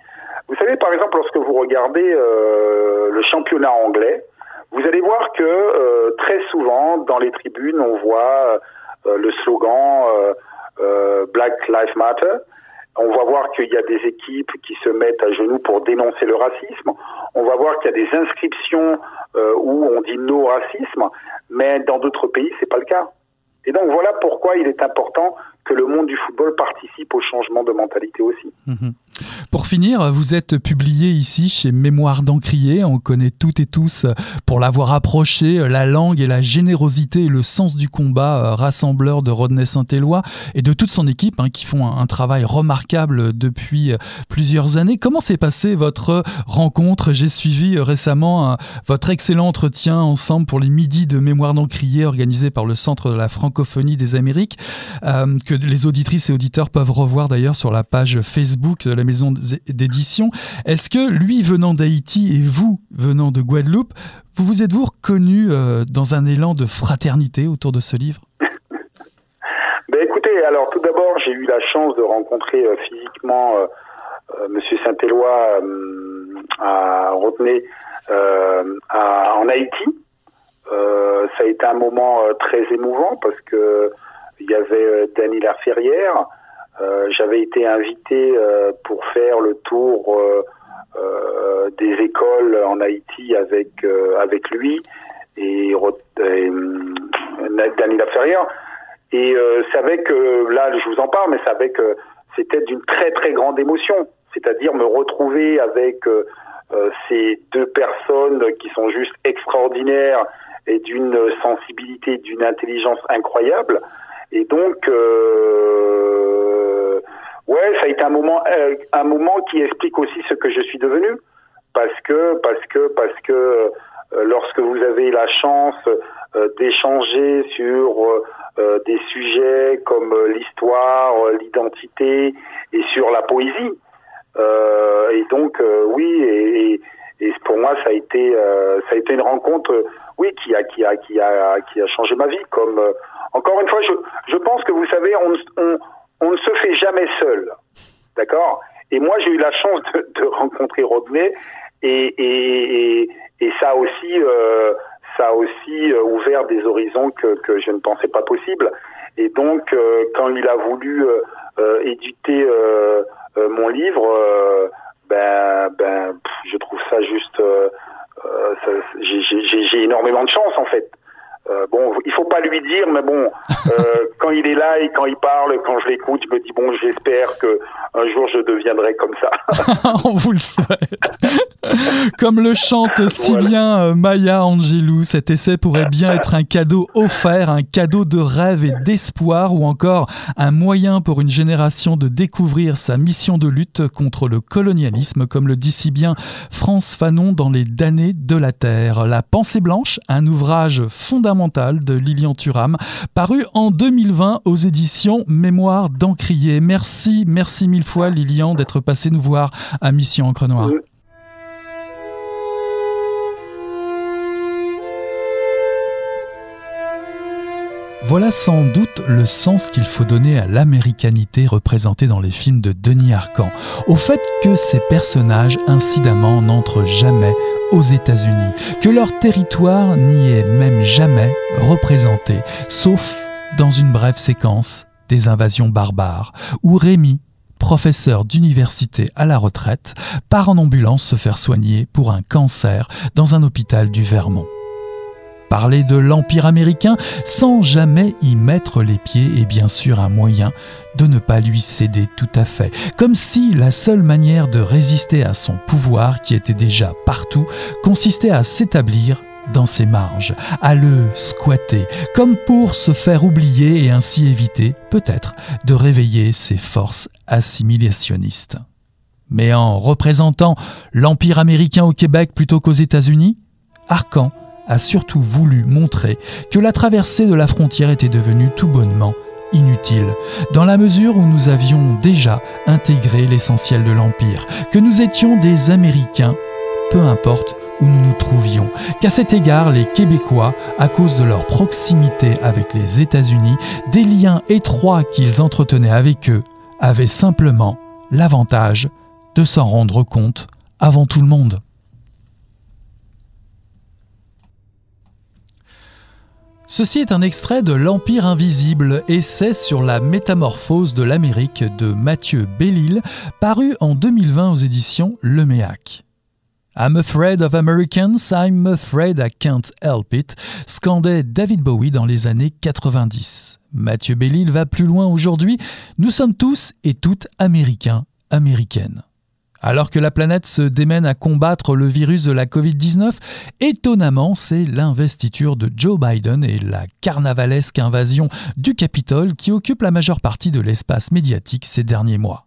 Vous savez, par exemple, lorsque vous regardez le championnat anglais, vous allez voir que très souvent dans les tribunes, on voit le slogan Black Lives Matter. On va voir qu'il y a des équipes qui se mettent à genoux pour dénoncer le racisme. On va voir qu'il y a des inscriptions où on dit no racisme, mais dans d'autres pays, c'est pas le cas. Et donc voilà pourquoi il est important que le monde du football participe au changement de mentalité aussi. Mhm. Pour finir, vous êtes publié ici chez Mémoire d'Encrier. On connaît toutes et tous, pour l'avoir approché, la langue et la générosité et le sens du combat euh, rassembleur de Rodney Saint-Éloi et de toute son équipe hein, qui font un, travail remarquable depuis euh, plusieurs années. Comment s'est passée votre rencontre? J'ai suivi euh, récemment votre excellent entretien ensemble pour les midis de Mémoire d'Encrier organisé par le Centre de la francophonie des Amériques, que les auditrices et auditeurs peuvent revoir d'ailleurs sur la page Facebook de la maison d'édition. Est-ce que lui venant d'Haïti et vous venant de Guadeloupe, vous vous êtes-vous reconnu euh, dans un élan de fraternité autour de ce livre? Ben Écoutez, alors tout d'abord, j'ai eu la chance de rencontrer euh, physiquement euh, Monsieur Saint-Éloi à Rotenay en Haïti. ça a été un moment très émouvant parce que il y avait Dany Laferrière, euh, j'avais été invité euh, pour faire le tour euh, des écoles en Haïti avec avec lui et, et Daniela Ferrière. Et c'est avec, là je vous en parle, mais c'est avec, c'était d'une très très grande émotion. C'est-à-dire me retrouver avec ces deux personnes qui sont juste extraordinaires et d'une sensibilité, d'une intelligence incroyable. Et donc, euh, ouais, ça a été un moment, euh, un moment qui explique aussi ce que je suis devenu, parce que, parce que, parce que euh, lorsque vous avez la chance d'échanger sur des sujets comme l'histoire, l'identité et sur la poésie, et donc oui, et, et, pour moi ça a été, ça a été une rencontre, oui, qui a, qui a, qui a, qui a changé ma vie, comme encore une fois, je, je pense que vous savez, on, on, on ne se fait jamais seul. D'accord? Et moi, j'ai eu la chance de, de rencontrer Rodney et, et, et, ça aussi, euh, ça a aussi euh, ouvert des horizons que, que je ne pensais pas possible. Et donc, euh, quand il a voulu euh, euh éditer mon livre, ben, ben, je trouve ça juste, j'ai énormément de chance en fait. Euh, bon, il faut pas lui dire, mais bon, euh, quand il est là et quand il parle, quand je l'écoute, je me dis bon, j'espère que un jour je deviendrai comme ça. On vous le souhaite. comme le chante si bien euh, Maya Angelou, cet essai pourrait bien être un cadeau offert, un cadeau de rêve et d'espoir, ou encore un moyen pour une génération de découvrir sa mission de lutte contre le colonialisme, comme le dit si bien France Fanon dans Les damnés de la Terre. La pensée blanche, un ouvrage fondamental de Lilian Thuram, paru en 2020 aux éditions Mémoire d'Encrier. Merci, merci mille fois Lilian d'être passé nous voir à Mission Encre Noire. Voilà sans doute le sens qu'il faut donner à l'américanité représentée dans les films de Denis Arcan, au fait que ces personnages incidemment n'entrent jamais aux États-Unis, que leur territoire n'y est même jamais représenté, sauf dans une brève séquence des invasions barbares, où Rémi, professeur d'université à la retraite, part en ambulance se faire soigner pour un cancer dans un hôpital du Vermont. Parler de l'Empire américain sans jamais y mettre les pieds est bien sûr un moyen de ne pas lui céder tout à fait, comme si la seule manière de résister à son pouvoir qui était déjà partout consistait à s'établir dans ses marges, à le squatter, comme pour se faire oublier et ainsi éviter, peut-être, de réveiller ses forces assimilationnistes. Mais en représentant l'Empire américain au Québec plutôt qu'aux États-Unis, Arcan a surtout voulu montrer que la traversée de la frontière était devenue tout bonnement inutile, dans la mesure où nous avions déjà intégré l'essentiel de l'Empire, que nous étions des Américains, peu importe où nous nous trouvions, qu'à cet égard les Québécois, à cause de leur proximité avec les États-Unis, des liens étroits qu'ils entretenaient avec eux, avaient simplement l'avantage de s'en rendre compte avant tout le monde. Ceci est un extrait de L'Empire invisible, essai sur la métamorphose de l'Amérique de Mathieu Bellil, paru en 2020 aux éditions Le Méac. I'm afraid of Americans, I'm afraid I can't help it, scandait David Bowie dans les années 90. Mathieu Bellil va plus loin aujourd'hui. Nous sommes tous et toutes américains, américaines. Alors que la planète se démène à combattre le virus de la Covid-19, étonnamment, c'est l'investiture de Joe Biden et la carnavalesque invasion du Capitole qui occupe la majeure partie de l'espace médiatique ces derniers mois.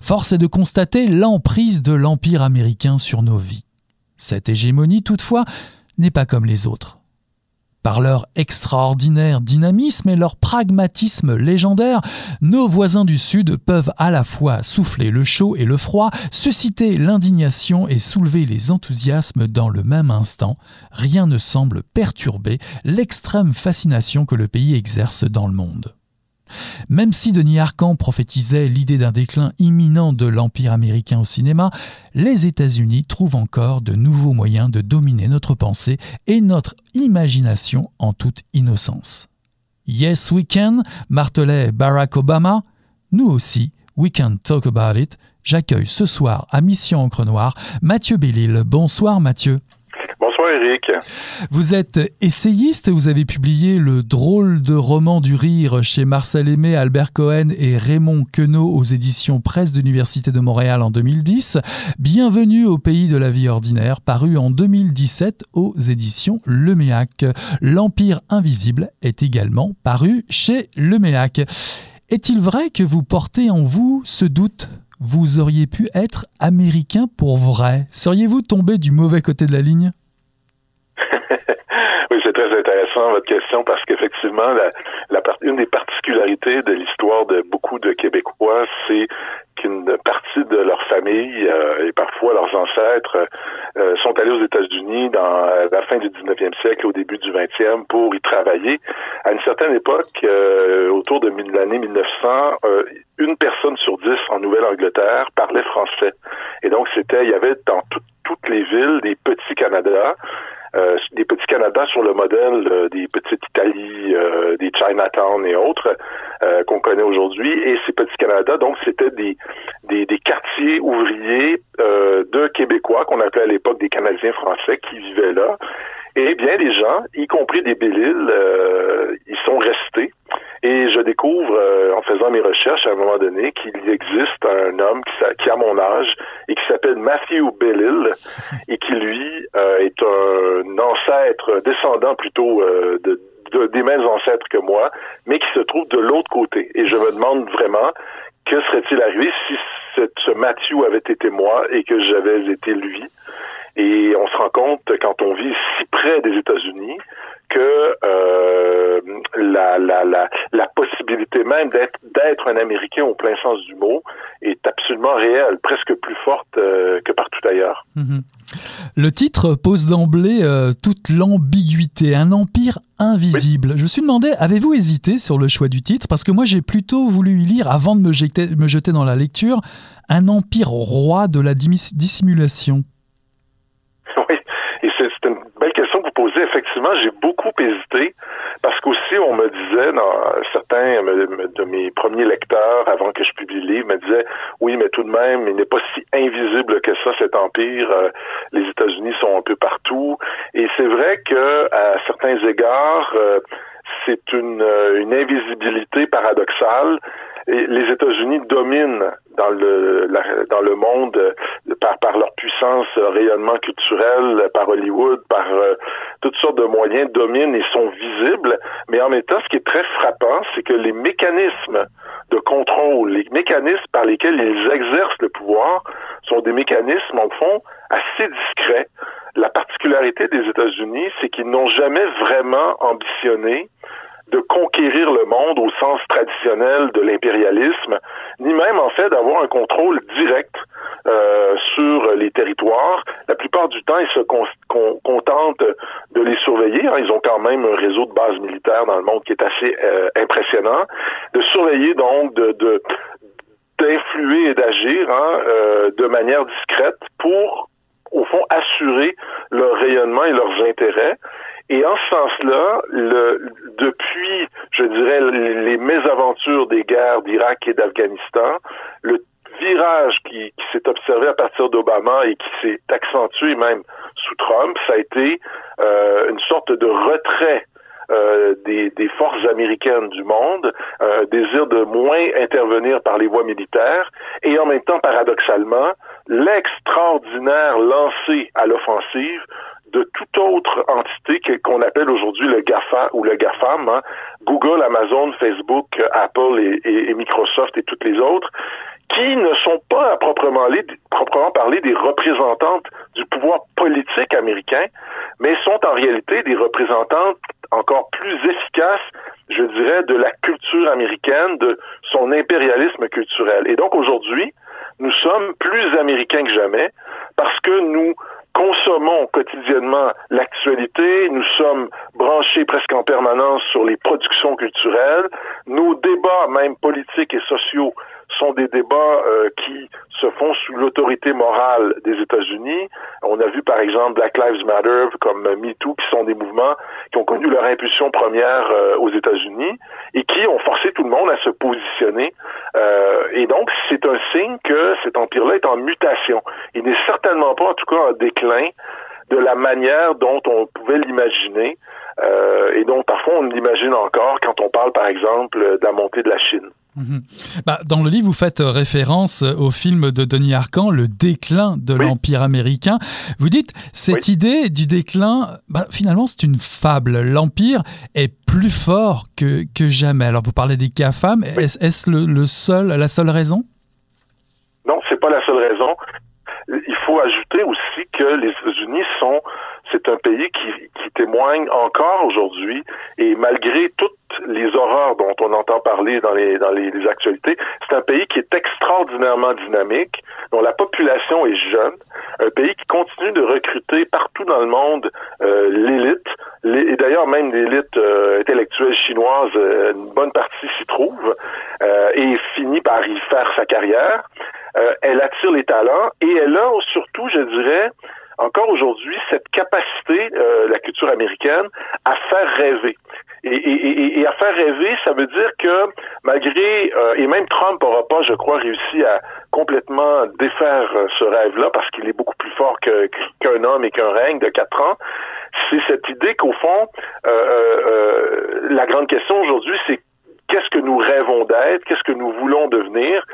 Force est de constater l'emprise de l'Empire américain sur nos vies. Cette hégémonie, toutefois, n'est pas comme les autres. Par leur extraordinaire dynamisme et leur pragmatisme légendaire, nos voisins du Sud peuvent à la fois souffler le chaud et le froid, susciter l'indignation et soulever les enthousiasmes dans le même instant. Rien ne semble perturber l'extrême fascination que le pays exerce dans le monde. Même si Denis Arcand prophétisait l'idée d'un déclin imminent de l'Empire américain au cinéma, les États-Unis trouvent encore de nouveaux moyens de dominer notre pensée et notre imagination en toute innocence. Yes, we can, martelait Barack Obama. Nous aussi, we can talk about it. J'accueille ce soir à Mission Encre Noire Mathieu Bellil. Bonsoir Mathieu. Eric. Vous êtes essayiste, vous avez publié Le drôle de roman du rire chez Marcel Aimé, Albert Cohen et Raymond Queneau aux éditions Presse d'Université de Montréal en 2010. Bienvenue au pays de la vie ordinaire, paru en 2017 aux éditions Leméac. L'Empire invisible est également paru chez Leméac. Est-il vrai que vous portez en vous ce doute? Vous auriez pu être américain pour vrai. Seriez-vous tombé du mauvais côté de la ligne? oui, c'est très intéressant votre question parce qu'effectivement, une des particularités de l'histoire de beaucoup de Québécois, c'est qu'une partie de leur famille euh, et parfois leurs ancêtres euh, sont allés aux États-Unis dans la fin du 19e siècle, au début du 20e, pour y travailler. À une certaine époque, euh, autour de l'année 1900, une personne sur dix en Nouvelle-Angleterre parlait français. Et donc, c'était, il y avait dans toutes les villes des Canada euh, des petits Canada sur le modèle euh, des petites Italie, euh, des Chinatown et autres qu'on connaît aujourd'hui. Et ces petits Canada, donc, c'était des, des, des, quartiers ouvriers de Québécois qu'on appelait à l'époque des Canadiens français qui vivaient là. Et bien les gens, y compris des Belle-Îles, ils sont restés. Et je découvre, euh, en faisant mes recherches à un moment donné, qu'il existe un homme qui, a mon âge et qui s'appelle Matthew Bellil et qui, lui, euh, est un ancêtre, descendant plutôt euh, de, des mêmes ancêtres que moi, mais qui se trouve de l'autre côté. Et je me demande vraiment que serait-il arrivé si ce Matthew avait été moi et que j'avais été lui. Et on se rend compte quand on vit si près des États-Unis que euh, la, la, la, la, possibilité même d'être d'être un Américain au plein sens du mot est absolument réelle, presque plus forte euh, que partout ailleurs. Mhm. Le titre pose d'emblée euh, toute l'ambiguïté, un empire invisible. Je me suis demandé, avez-vous hésité sur le choix du titre? Parce que moi j'ai plutôt voulu y lire, avant de me jeter, me jeter dans la lecture, un empire roi de la dissimulation. Effectivement, j'ai beaucoup hésité parce qu'aussi on me disait dans certains de mes premiers lecteurs avant que je publie le livre me disaient oui mais tout de même il n'est pas si invisible que ça cet empire euh, les États-Unis sont un peu partout. Et c'est vrai que à certains égards euh, c'est une, euh, une invisibilité paradoxale les États-Unis dominent dans le dans le monde euh, par par leur puissance euh, rayonnement culturel, par Hollywood, par toutes sortes de moyens dominent et sont visibles. Mais en même temps, ce qui est très frappant, c'est que les mécanismes de contrôle, les mécanismes par lesquels ils exercent le pouvoir, sont des mécanismes en fond assez discrets. La particularité des États-Unis, c'est qu'ils n'ont jamais vraiment ambitionné de conquérir le monde au sens traditionnel de l'impérialisme, ni même en fait d'avoir un contrôle direct euh, sur les territoires. La plupart du temps, ils se contentent de les surveiller. Hein. Ils ont quand même un réseau de bases militaires dans le monde qui est assez euh, impressionnant. De surveiller donc, de d'influer et d'agir hein, euh, de manière discrète pour, au fond, assurer leur rayonnement et leurs intérêts. Et en ce sens-là, le, depuis, je dirais, les mésaventures des guerres d'Irak et d'Afghanistan, le virage qui, qui s'est observé à partir d'Obama et qui s'est accentué même sous Trump, ça a été euh, une sorte de retrait euh, des, des, forces américaines du monde, un désir de moins intervenir par les voies militaires, et en même temps, paradoxalement, l'extraordinaire lancé à l'offensive de toute autre entité qu'on appelle aujourd'hui le GAFA ou le GAFAM, hein, Google, Amazon, Facebook, Apple et, Microsoft et toutes les autres, qui ne sont pas à proprement parler des représentantes du pouvoir politique américain, mais sont en réalité des représentantes encore plus efficaces, je dirais, de la culture américaine, de son impérialisme culturel. Et donc aujourd'hui, nous sommes plus américains que jamais parce que nous consommons quotidiennement l'actualité, nous sommes branchés presque en permanence sur les productions culturelles, nos débats, même politiques et sociaux, sont des débats euh, qui se font sous l'autorité morale des États-Unis. On a vu par exemple Black Lives Matter comme MeToo, qui sont des mouvements qui ont connu leur impulsion première euh, aux États-Unis et qui ont forcé tout le monde à se positionner. Euh, et donc, c'est un signe que cet empire-là est en mutation. Il n'est certainement pas, en tout cas, en déclin de la manière dont on pouvait l'imaginer euh, et dont parfois on l'imagine encore quand on parle, par exemple, de la montée de la Chine. Mhm. Bah, dans le livre, vous faites référence au film de Denis Arcand, Le déclin de l'Empire américain. Vous dites, cette idée du déclin, bah, finalement, c'est une fable. L'Empire est plus fort que, que jamais. Alors, vous parlez des GAFAM. Est-ce le, le, seul, la seule raison? Non, c'est pas la seule raison. Faut ajouter aussi que les États-Unis sont c'est un pays qui, qui témoigne encore aujourd'hui et malgré toutes les horreurs dont on entend parler dans les dans les, actualités, c'est un pays qui est extraordinairement dynamique, dont la population est jeune, un pays qui continue de recruter partout dans le monde euh, l'élite, et d'ailleurs même l'élite euh, intellectuelle chinoise, euh, une bonne partie s'y trouve, et finit par y faire sa carrière. elle attire les talents et elle a surtout, je dirais, encore aujourd'hui cette capacité, euh, la culture américaine, à faire rêver. Et, et, et, à faire rêver, ça veut dire que malgré, euh, et même Trump n'aura pas, je crois, réussi à complètement défaire euh, ce rêve-là parce qu'il est beaucoup plus fort qu'un homme et qu'un règne de quatre ans, c'est cette idée qu'au fond, la grande question aujourd'hui, c'est qu'est-ce que nous rêvons d'être, qu'est-ce que nous voulons devenir,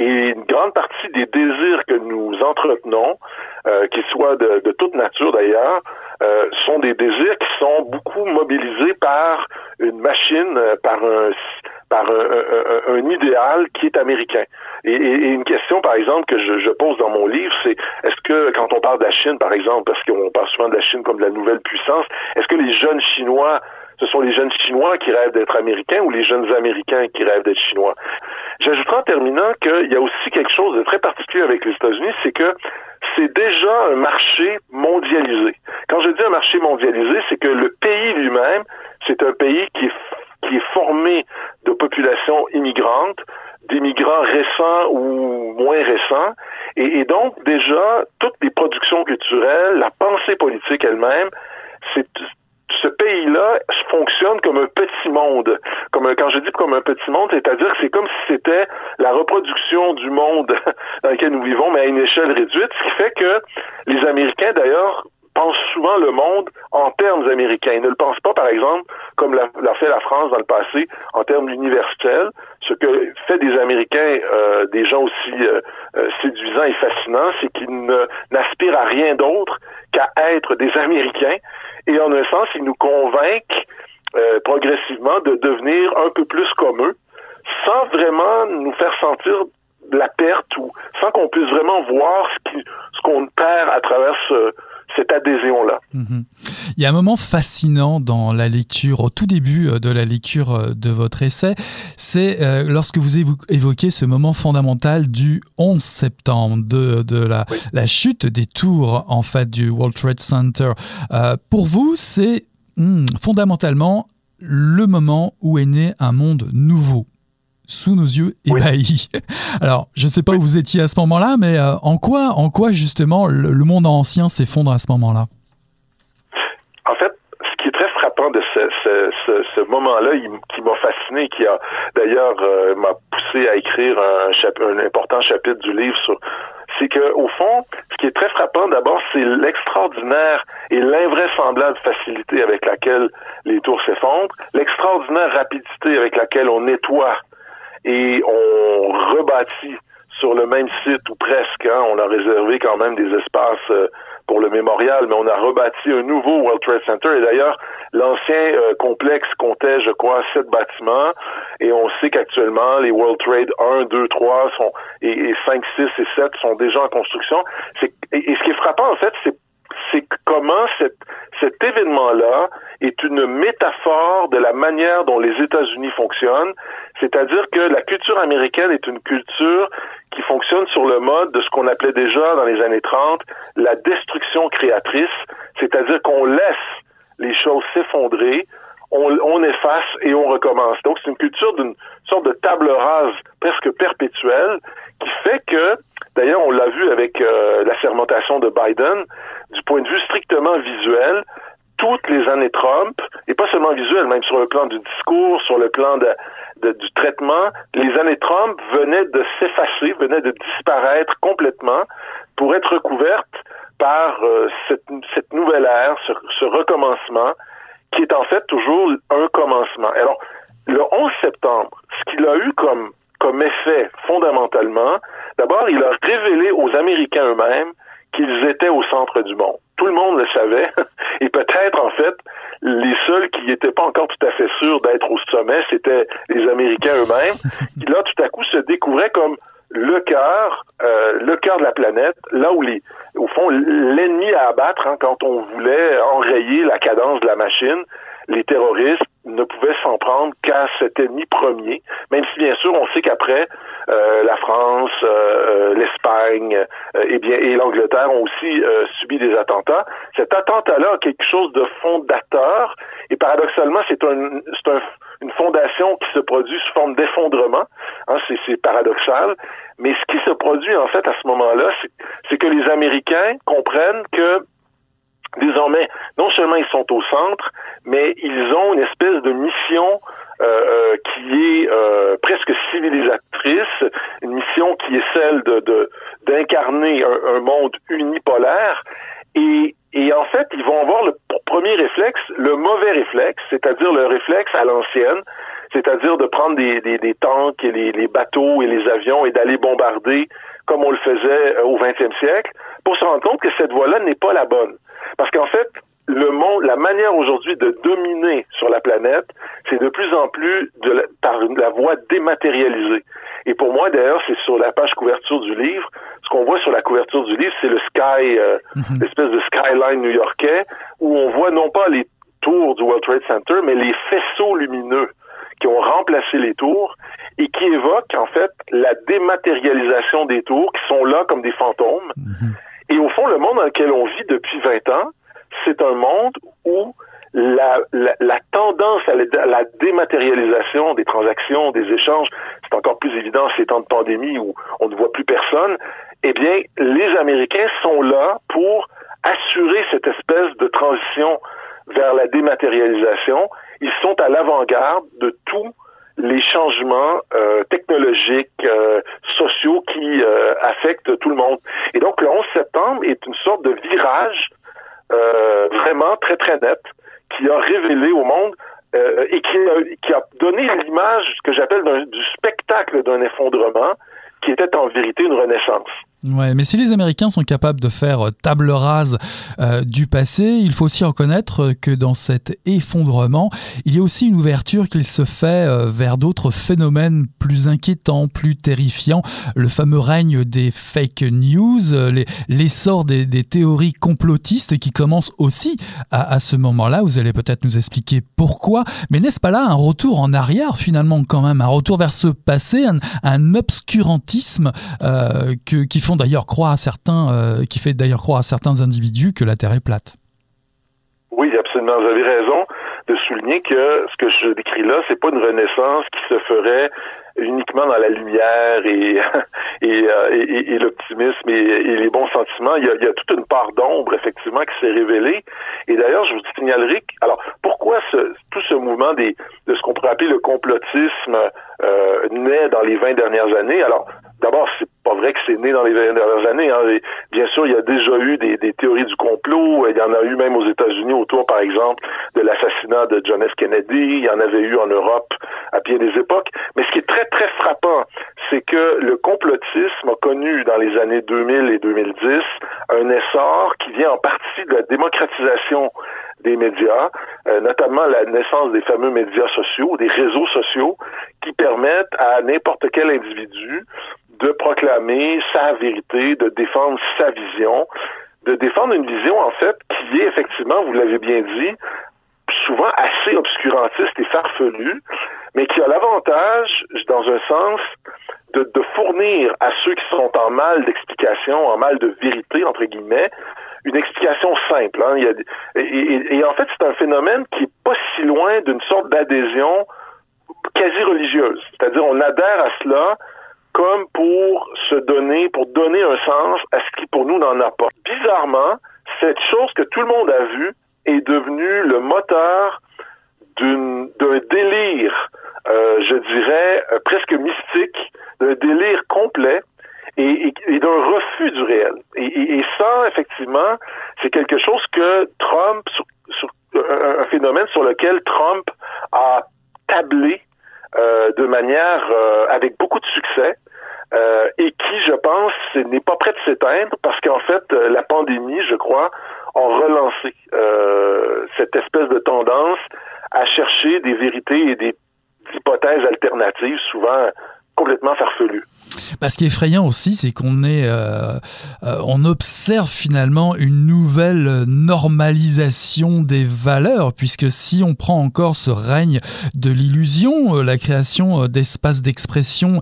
et une grande partie des désirs que nous entretenons, euh, qu'ils soient de, de, toute nature d'ailleurs, euh, sont des désirs qui sont beaucoup mobilisés par une machine, euh, par un par un, un, idéal qui est américain. Et, et, une question, par exemple, que je, je pose dans mon livre, c'est est-ce que quand on parle de la Chine, par exemple, parce qu'on parle souvent de la Chine comme de la nouvelle puissance, est-ce que les jeunes Chinois ce sont les jeunes Chinois qui rêvent d'être Américains ou les jeunes Américains qui rêvent d'être Chinois? J'ajouterai en terminant qu'il y a aussi quelque chose de très particulier avec les États-Unis, c'est que c'est déjà un marché mondialisé. Quand je dis un marché mondialisé, c'est que le pays lui-même, c'est un pays qui est, formé de populations immigrantes, d'immigrants récents ou moins récents. Et, et, donc, déjà, toutes les productions culturelles, la pensée politique elle-même, c'est ce pays-là fonctionne comme un petit monde. Comme quand je dis comme un petit monde, c'est-à-dire que c'est comme si c'était la reproduction du monde dans lequel nous vivons, mais à une échelle réduite, ce qui fait que les Américains, d'ailleurs, pensent souvent le monde en termes américains. Ils ne le pensent pas, par exemple, comme l'a, fait la France dans le passé, en termes universels. Ce que fait des Américains euh, des gens aussi euh, euh, séduisants et fascinants, c'est qu'ils n'aspirent à rien d'autre qu'à être des Américains et en un sens, ils nous convainquent euh, progressivement de devenir un peu plus comme eux, sans vraiment nous faire sentir la perte ou sans qu'on puisse vraiment voir ce qu'on ce qu'on perd à travers ce, cette adhésion-là. Mhm. Il y a un moment fascinant dans la lecture, au tout début euh, de la lecture euh, de votre essai, c'est euh, lorsque vous évoquez ce moment fondamental du 11 septembre, de, de la, la, chute des tours en fait du World Trade Center. pour vous, c'est hmm, fondamentalement le moment où est né un monde nouveau sous nos yeux ébahis. Alors, je ne sais pas où vous étiez à ce moment-là, mais euh, en quoi, en quoi justement le, monde ancien s'effondre à ce moment-là? En fait, ce qui est très frappant de ce, ce, ce, moment-là qui m'a fasciné, qui a d'ailleurs euh, m'a poussé à écrire un, un important chapitre du livre sur c'est que au fond, ce qui est très frappant d'abord, c'est l'extraordinaire et l'invraisemblable facilité avec laquelle les tours s'effondrent, l'extraordinaire rapidité avec laquelle on nettoie et on rebâtit sur le même site ou presque. Hein, on a réservé quand même des espaces euh, pour le mémorial, mais on a rebâti un nouveau World Trade Center. Et d'ailleurs, l'ancien euh, complexe comptait, je crois, sept bâtiments. Et on sait qu'actuellement, les World Trade 1, 2, 3 sont, et, et 5, 6 et 7 sont déjà en construction. Et, et ce qui est frappant, en fait, c'est c'est comment cet, événement-là est une métaphore de la manière dont les États-Unis fonctionnent, c'est-à-dire que la culture américaine est une culture qui fonctionne sur le mode de ce qu'on appelait déjà dans les années 30 la destruction créatrice, c'est-à-dire qu'on laisse les choses s'effondrer, on, on, efface et on recommence. Donc c'est une culture d'une sorte de table rase presque perpétuelle qui fait que, d'ailleurs on l'a vu avec euh, la sermentation de Biden, du point de vue strictement visuel, toutes les années Trump, et pas seulement visuel, même sur le plan du discours, sur le plan de, du traitement, les années Trump venaient de s'effacer, venaient de disparaître complètement pour être recouvertes par euh, cette, cette, nouvelle ère, ce, ce, recommencement, qui est en fait toujours un commencement. Alors, le 11 septembre, ce qu'il a eu comme, comme effet fondamentalement, d'abord, il a révélé aux Américains eux-mêmes qu'ils étaient au centre du monde. Tout le monde le savait. Et peut-être, en fait, les seuls qui n'étaient pas encore tout à fait sûrs d'être au sommet, c'était les Américains eux-mêmes, qui là, tout à coup, se découvraient comme le cœur, euh, le cœur de la planète, là où les, au fond, l'ennemi à abattre, hein, quand on voulait enrayer la cadence de la machine, les terroristes ne pouvaient s'en prendre qu'à cet ennemi premier, même si bien sûr on sait qu'après euh, la France, euh, euh l'Espagne euh, et bien et l'Angleterre ont aussi euh, subi des attentats. Cet attentat-là a quelque chose de fondateur et paradoxalement c'est un, c'est un, une fondation qui se produit sous forme d'effondrement. Hein, c'est, paradoxal, mais ce qui se produit en fait à ce moment-là, c'est que les Américains comprennent que désormais, non seulement ils sont au centre, mais ils ont une espèce de mission euh, euh qui est euh, presque civilisatrice, une mission qui est celle de d'incarner un, monde unipolaire. Et, en fait, ils vont avoir le premier réflexe, le mauvais réflexe, c'est-à-dire le réflexe à l'ancienne, c'est-à-dire de prendre des, des, tanks et les, bateaux et les avions et d'aller bombarder comme on le faisait au 20e siècle, pour se rendre compte que cette voie-là n'est pas la bonne. Parce qu'en fait, le monde, la manière aujourd'hui de dominer sur la planète, c'est de plus en plus de la, par la voie dématérialisée. Et pour moi, d'ailleurs, c'est sur la page couverture du livre. Ce qu'on voit sur la couverture du livre, c'est le sky, euh, mhm. l'espèce de skyline new-yorkais, où on voit non pas les tours du World Trade Center, mais les faisceaux lumineux qui ont remplacé les tours et qui évoquent en fait la dématérialisation des tours qui sont là comme des fantômes. Mhm. Et au fond, le monde dans lequel on vit depuis 20 ans, c'est un monde où la, tendance à la, dématérialisation des transactions, des échanges, c'est encore plus évident ces temps de pandémie où on ne voit plus personne, eh bien, les Américains sont là pour assurer cette espèce de transition vers la dématérialisation. Ils sont à l'avant-garde de tous les changements euh, technologiques, euh, sociaux qui euh, affectent tout le monde. Et donc, le 11 septembre est une sorte de virage euh, vraiment très, très net qui a révélé au monde euh, et qui a, qui a donné l'image que j'appelle du spectacle d'un effondrement qui était en vérité une renaissance. Ouais, mais si les Américains sont capables de faire euh, table rase euh, du passé, il faut aussi reconnaître que dans cet effondrement, il y a aussi une ouverture qu'il se fait euh, vers d'autres phénomènes plus inquiétants, plus terrifiants. Le fameux règne des fake news, l'essor des, théories complotistes qui commencent aussi à, ce moment-là. Vous allez peut-être nous expliquer pourquoi. Mais n'est-ce pas là un retour en arrière finalement quand même, un retour vers ce passé, un, un obscurantisme euh, que, d'ailleurs croire à certains, euh, qui fait d'ailleurs croire à certains individus que la Terre est plate. Oui, absolument, vous avez raison. de souligner que ce que je décris là, c'est pas une renaissance qui se ferait uniquement dans la lumière et euh, l'optimisme et, les bons sentiments. Il y, a, toute une part d'ombre effectivement qui s'est révélée. Et d'ailleurs, je vous signalerai. Alors, pourquoi tout ce mouvement de ce qu'on pourrait appeler le complotisme euh, naît dans les 20 dernières années? Alors, D'abord, c'est pas vrai que c'est né dans les dernières années. Hein. bien sûr, il y a déjà eu des, théories du complot. Il y en a eu même aux États-Unis autour, par exemple, de l'assassinat de John F. Kennedy. Il y en avait eu en Europe à pied des époques. Mais ce qui est très, très frappant, c'est que le complotisme a connu dans les années 2000 et 2010 un essor qui vient en partie de la démocratisation des médias, euh, notamment la naissance des fameux médias sociaux, des réseaux sociaux, qui permettent à n'importe quel individu de proclamer sa vérité, de défendre sa vision, de défendre une vision, en fait, qui est effectivement, vous l'avez bien dit, souvent assez obscurantiste et farfelue, mais qui a l'avantage, dans un sens, de, de, fournir à ceux qui sont en mal d'explication, en mal de vérité, entre guillemets, une explication simple. Hein. A, et, et, en fait, c'est un phénomène qui est pas si loin d'une sorte d'adhésion quasi religieuse. C'est-à-dire, on adhère à cela comme pour se donner, pour donner un sens à ce qui pour nous n'en a pas. Bizarrement, cette chose que tout le monde a vue est devenue le moteur d'un délire, euh, je dirais, euh, presque mystique, d'un délire complet et, d'un refus du réel. Et, ça, effectivement, c'est quelque chose que Trump, un phénomène sur lequel Trump a tablé de manière euh, avec beaucoup de succès euh, et qui, je pense, n'est pas prêt de s'éteindre parce qu'en fait, la pandémie, je crois, a relancé cette espèce de tendance à chercher des vérités et des hypothèses alternatives, souvent complètement farfelues. Bah, ce qui est effrayant aussi, c'est qu'on est, euh, euh, observe finalement une nouvelle normalisation des valeurs, puisque si on prend encore ce règne de l'illusion, euh, la création d'espaces d'expression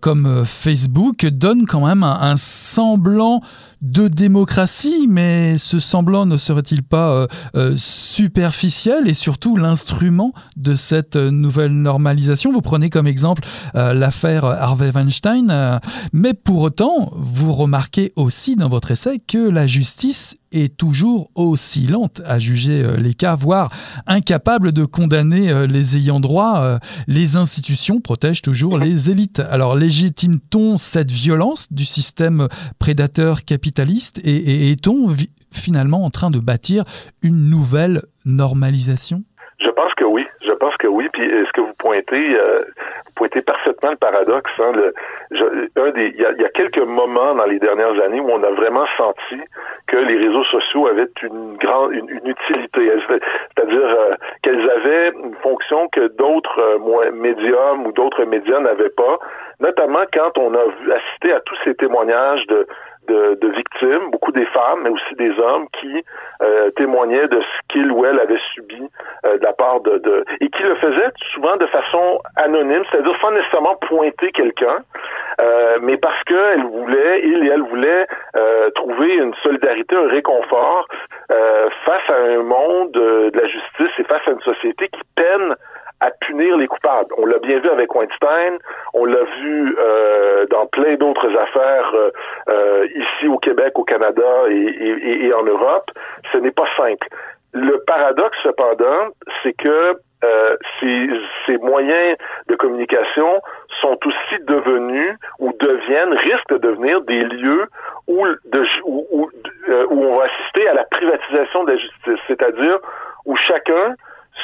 comme Facebook donne quand même un semblant de démocratie, mais ce semblant ne serait-il pas euh, euh, superficiel et surtout l'instrument de cette euh, nouvelle normalisation? Vous prenez comme exemple l'affaire Harvey Weinstein, mais pour autant, vous remarquez aussi dans votre essai que la justice est toujours aussi lente à juger les cas, voire incapable de condamner euh, les ayants droit. Euh, les institutions protègent toujours les élites. Alors légitime-t-on cette violence du système prédateur capitaliste et, est-on finalement en train de bâtir une nouvelle normalisation? Je pense que oui. Je pense que oui. Puis ce que vous pointez, pointer parfaitement le paradoxe. Hein, un des, il, y a, quelques moments dans les dernières années où on a vraiment senti que les réseaux sociaux avaient une grande une, utilité, c'est-à-dire euh, qu'elles avaient une fonction que d'autres euh, médiums ou d'autres médias n'avaient pas, notamment quand on a vu assister à tous ces témoignages de de, victimes, beaucoup des femmes, mais aussi des hommes qui euh, témoignaient de ce qu'ils ou elles avaient subi euh, de la part de, de, et qui le faisaient souvent de façon anonyme, c'est-à-dire sans nécessairement pointer quelqu'un, euh, mais parce qu'elles voulaient, il et elles voulaient trouver une solidarité, un réconfort face à un monde de la justice et face à une société qui peine à punir les coupables. On l'a bien vu avec Weinstein, on l'a vu euh, dans plein d'autres affaires euh, euh, ici au Québec, au Canada et, et, en Europe. Ce n'est pas simple. Le paradoxe, cependant, c'est que ces, ces, moyens de communication sont aussi devenus ou deviennent, risquent de devenir des lieux où, où, où, où on va assister à la privatisation de la justice, c'est-à-dire où chacun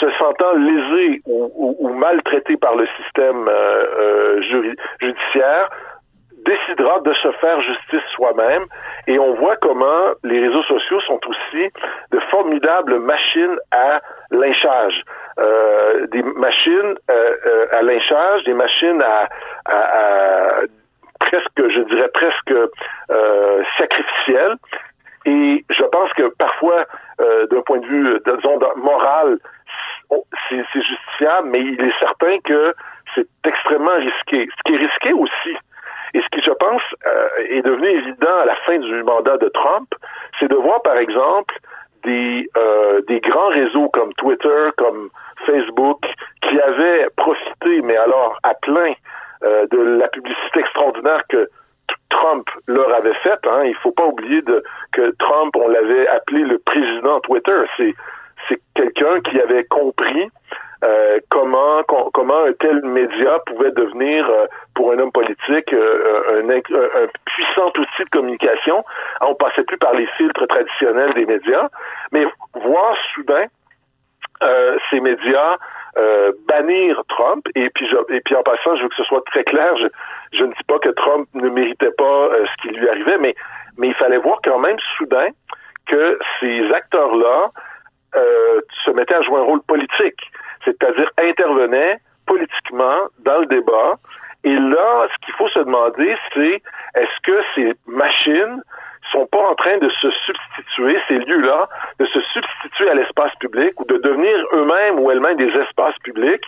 se sentant lésé ou, ou, maltraité par le système euh, euh judiciaire, décidera de se faire justice soi-même. Et on voit comment les réseaux sociaux sont aussi de formidables machines à lynchage. Euh, des machines euh, euh à lynchage, des machines à, à, à, presque, je dirais presque euh, sacrificielles. Et je pense que parfois, d'un point de vue, disons, moral, c'est justifiable, mais il est certain que c'est extrêmement risqué. Ce qui est risqué aussi, et ce qui, je pense, euh, est devenu évident à la fin du mandat de Trump, c'est de voir, par exemple, des, euh, des grands réseaux comme Twitter, comme Facebook, qui avaient profité, mais alors à plein, euh, de la publicité extraordinaire que Trump leur avait faite. Hein. Il faut pas oublier de, que Trump, on l'avait appelé le président Twitter. C'est c'est quelqu'un qui avait compris euh, comment comment un tel média pouvait devenir euh, pour un homme politique euh, un, un, puissant outil de communication. On passait plus par les filtres traditionnels des médias, mais voir soudain ces médias bannir Trump et puis et puis en passant, je veux que ce soit très clair, je, je ne dis pas que Trump ne méritait pas ce qui lui arrivait, mais mais il fallait voir quand même soudain que ces acteurs-là euh, se mettait à jouer un rôle politique, c'est-à-dire intervenait politiquement dans le débat. Et là, ce qu'il faut se demander, c'est est-ce que ces machines sont pas en train de se substituer, ces lieux-là, de se substituer à l'espace public ou de devenir eux-mêmes ou elles-mêmes des espaces publics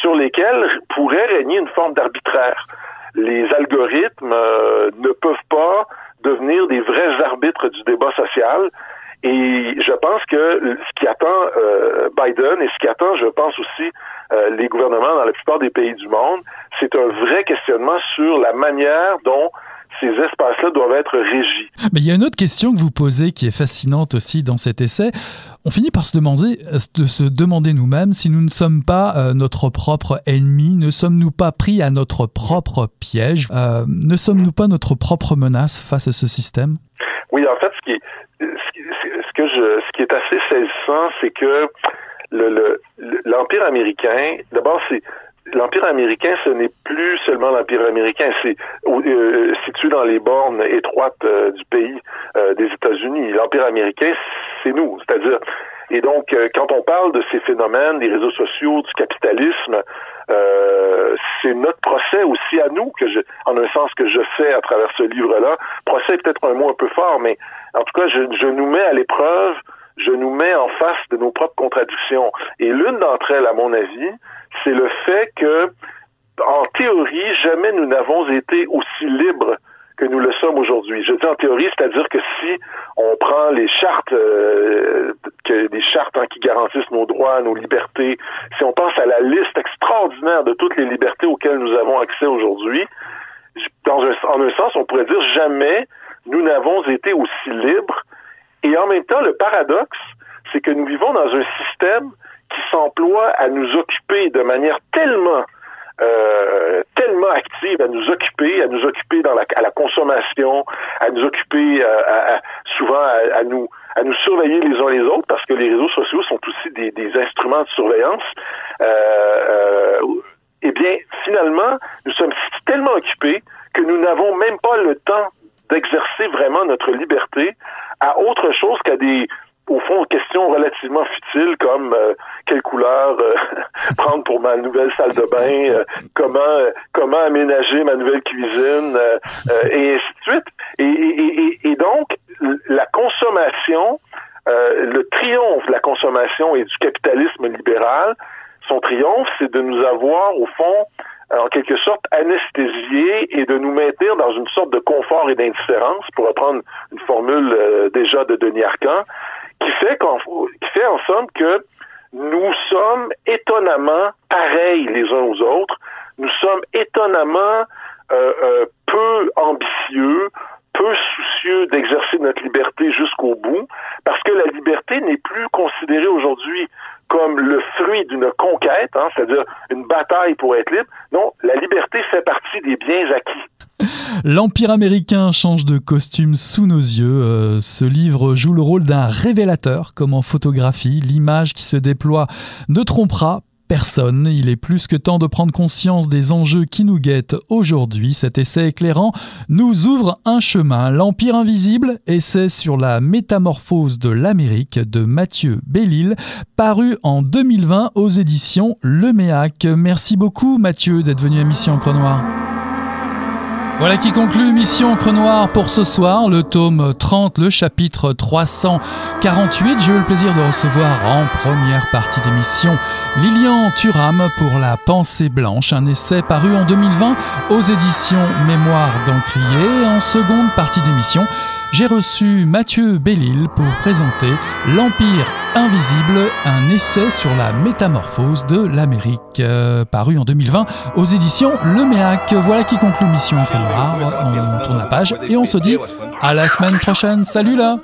sur lesquels pourrait régner une forme d'arbitraire? Les algorithmes euh, ne peuvent pas devenir des vrais arbitres du débat social et je pense que ce qui attend euh, Biden et ce qui attend, je pense aussi, euh, les gouvernements dans la plupart des pays du monde, c'est un vrai questionnement sur la manière dont ces espaces-là doivent être régis. Mais il y a une autre question que vous posez qui est fascinante aussi dans cet essai. On finit par se demander, de se demander nous-mêmes si nous ne sommes pas euh, notre propre ennemi, ne sommes-nous pas pris à notre propre piège, ne sommes-nous pas notre propre menace face à ce système? Oui, en fait, ce qui est, que je, ce qui est assez saisissant, c'est que le, l'empire américain, d'abord, c'est l'empire américain, ce n'est plus seulement l'empire américain, c'est euh, situé dans les bornes étroites euh, du pays euh, des États-Unis. L'empire américain, c'est nous, c'est-à-dire et donc, quand on parle de ces phénomènes, des réseaux sociaux, du capitalisme, c'est notre procès aussi à nous que je, en un sens que je fais à travers ce livre-là. Procès est peut-être un mot un peu fort, mais en tout cas, je, je nous mets à l'épreuve, je nous mets en face de nos propres contradictions. Et l'une d'entre elles, à mon avis, c'est le fait que, en théorie, jamais nous n'avons été aussi libres que nous le sommes aujourd'hui. Je dis en théorie, c'est-à-dire que si on prend les chartes, euh, que des chartes hein, qui garantissent nos droits, nos libertés, si on pense à la liste extraordinaire de toutes les libertés auxquelles nous avons accès aujourd'hui, dans en un sens, on pourrait dire jamais nous n'avons été aussi libres. Et en même temps, le paradoxe, c'est que nous vivons dans un système qui s'emploie à nous occuper de manière tellement euh, tellement active à nous occuper, à nous occuper dans la, à la consommation, à nous occuper euh, souvent à, nous à nous surveiller les uns les autres parce que les réseaux sociaux sont aussi des, des instruments de surveillance. Euh, eh bien, finalement, nous sommes tellement occupés que nous n'avons même pas le temps d'exercer vraiment notre liberté à autre chose qu'à des au fond, questions relativement futiles comme euh, quelle couleur euh, prendre pour ma nouvelle salle de bain, euh, comment comment aménager ma nouvelle cuisine, et ainsi de suite. Et, et, et, donc, la consommation, le triomphe de la consommation et du capitalisme libéral, son triomphe, c'est de nous avoir, au fond, en quelque sorte anesthésier et de nous maintenir dans une sorte de confort et d'indifférence, pour reprendre une formule euh, déjà de Denis Arcan, qui fait, qui fait en somme que nous sommes étonnamment pareils les uns aux autres, nous sommes étonnamment euh, euh, peu ambitieux, peu soucieux d'exercer notre liberté jusqu'au bout, parce que la liberté n'est plus considérée aujourd'hui comme le fruit d'une conquête, hein, c'est-à-dire une bataille pour être libre. Non, la liberté fait partie des biens acquis. L'Empire américain change de costume sous nos yeux. Euh, ce livre joue le rôle d'un révélateur, comme en photographie. L'image qui se déploie ne trompera personne. Il est plus que temps de prendre conscience des enjeux qui nous guettent aujourd'hui. Cet essai éclairant nous ouvre un chemin. L'Empire invisible, essai sur la métamorphose de l'Amérique de Mathieu Bellil, paru en 2020 aux éditions Le Méac. Merci beaucoup Mathieu d'être venu à Mission Cronoir. Voilà qui conclut Mission Encre Noire pour ce soir, le tome 30, le chapitre 348. J'ai eu le plaisir de recevoir en première partie d'émission Lilian Thuram pour La Pensée Blanche, un essai paru en 2020 aux éditions Mémoire d'Encrier. En seconde partie d'émission, j'ai reçu Mathieu Bellil pour présenter L'Empire invisible, un essai sur la métamorphose de l'Amérique, euh, paru en 2020 aux éditions Le Méac. Voilà qui conclut Mission Noire. On tourne la page et on se dit à la semaine prochaine. Salut là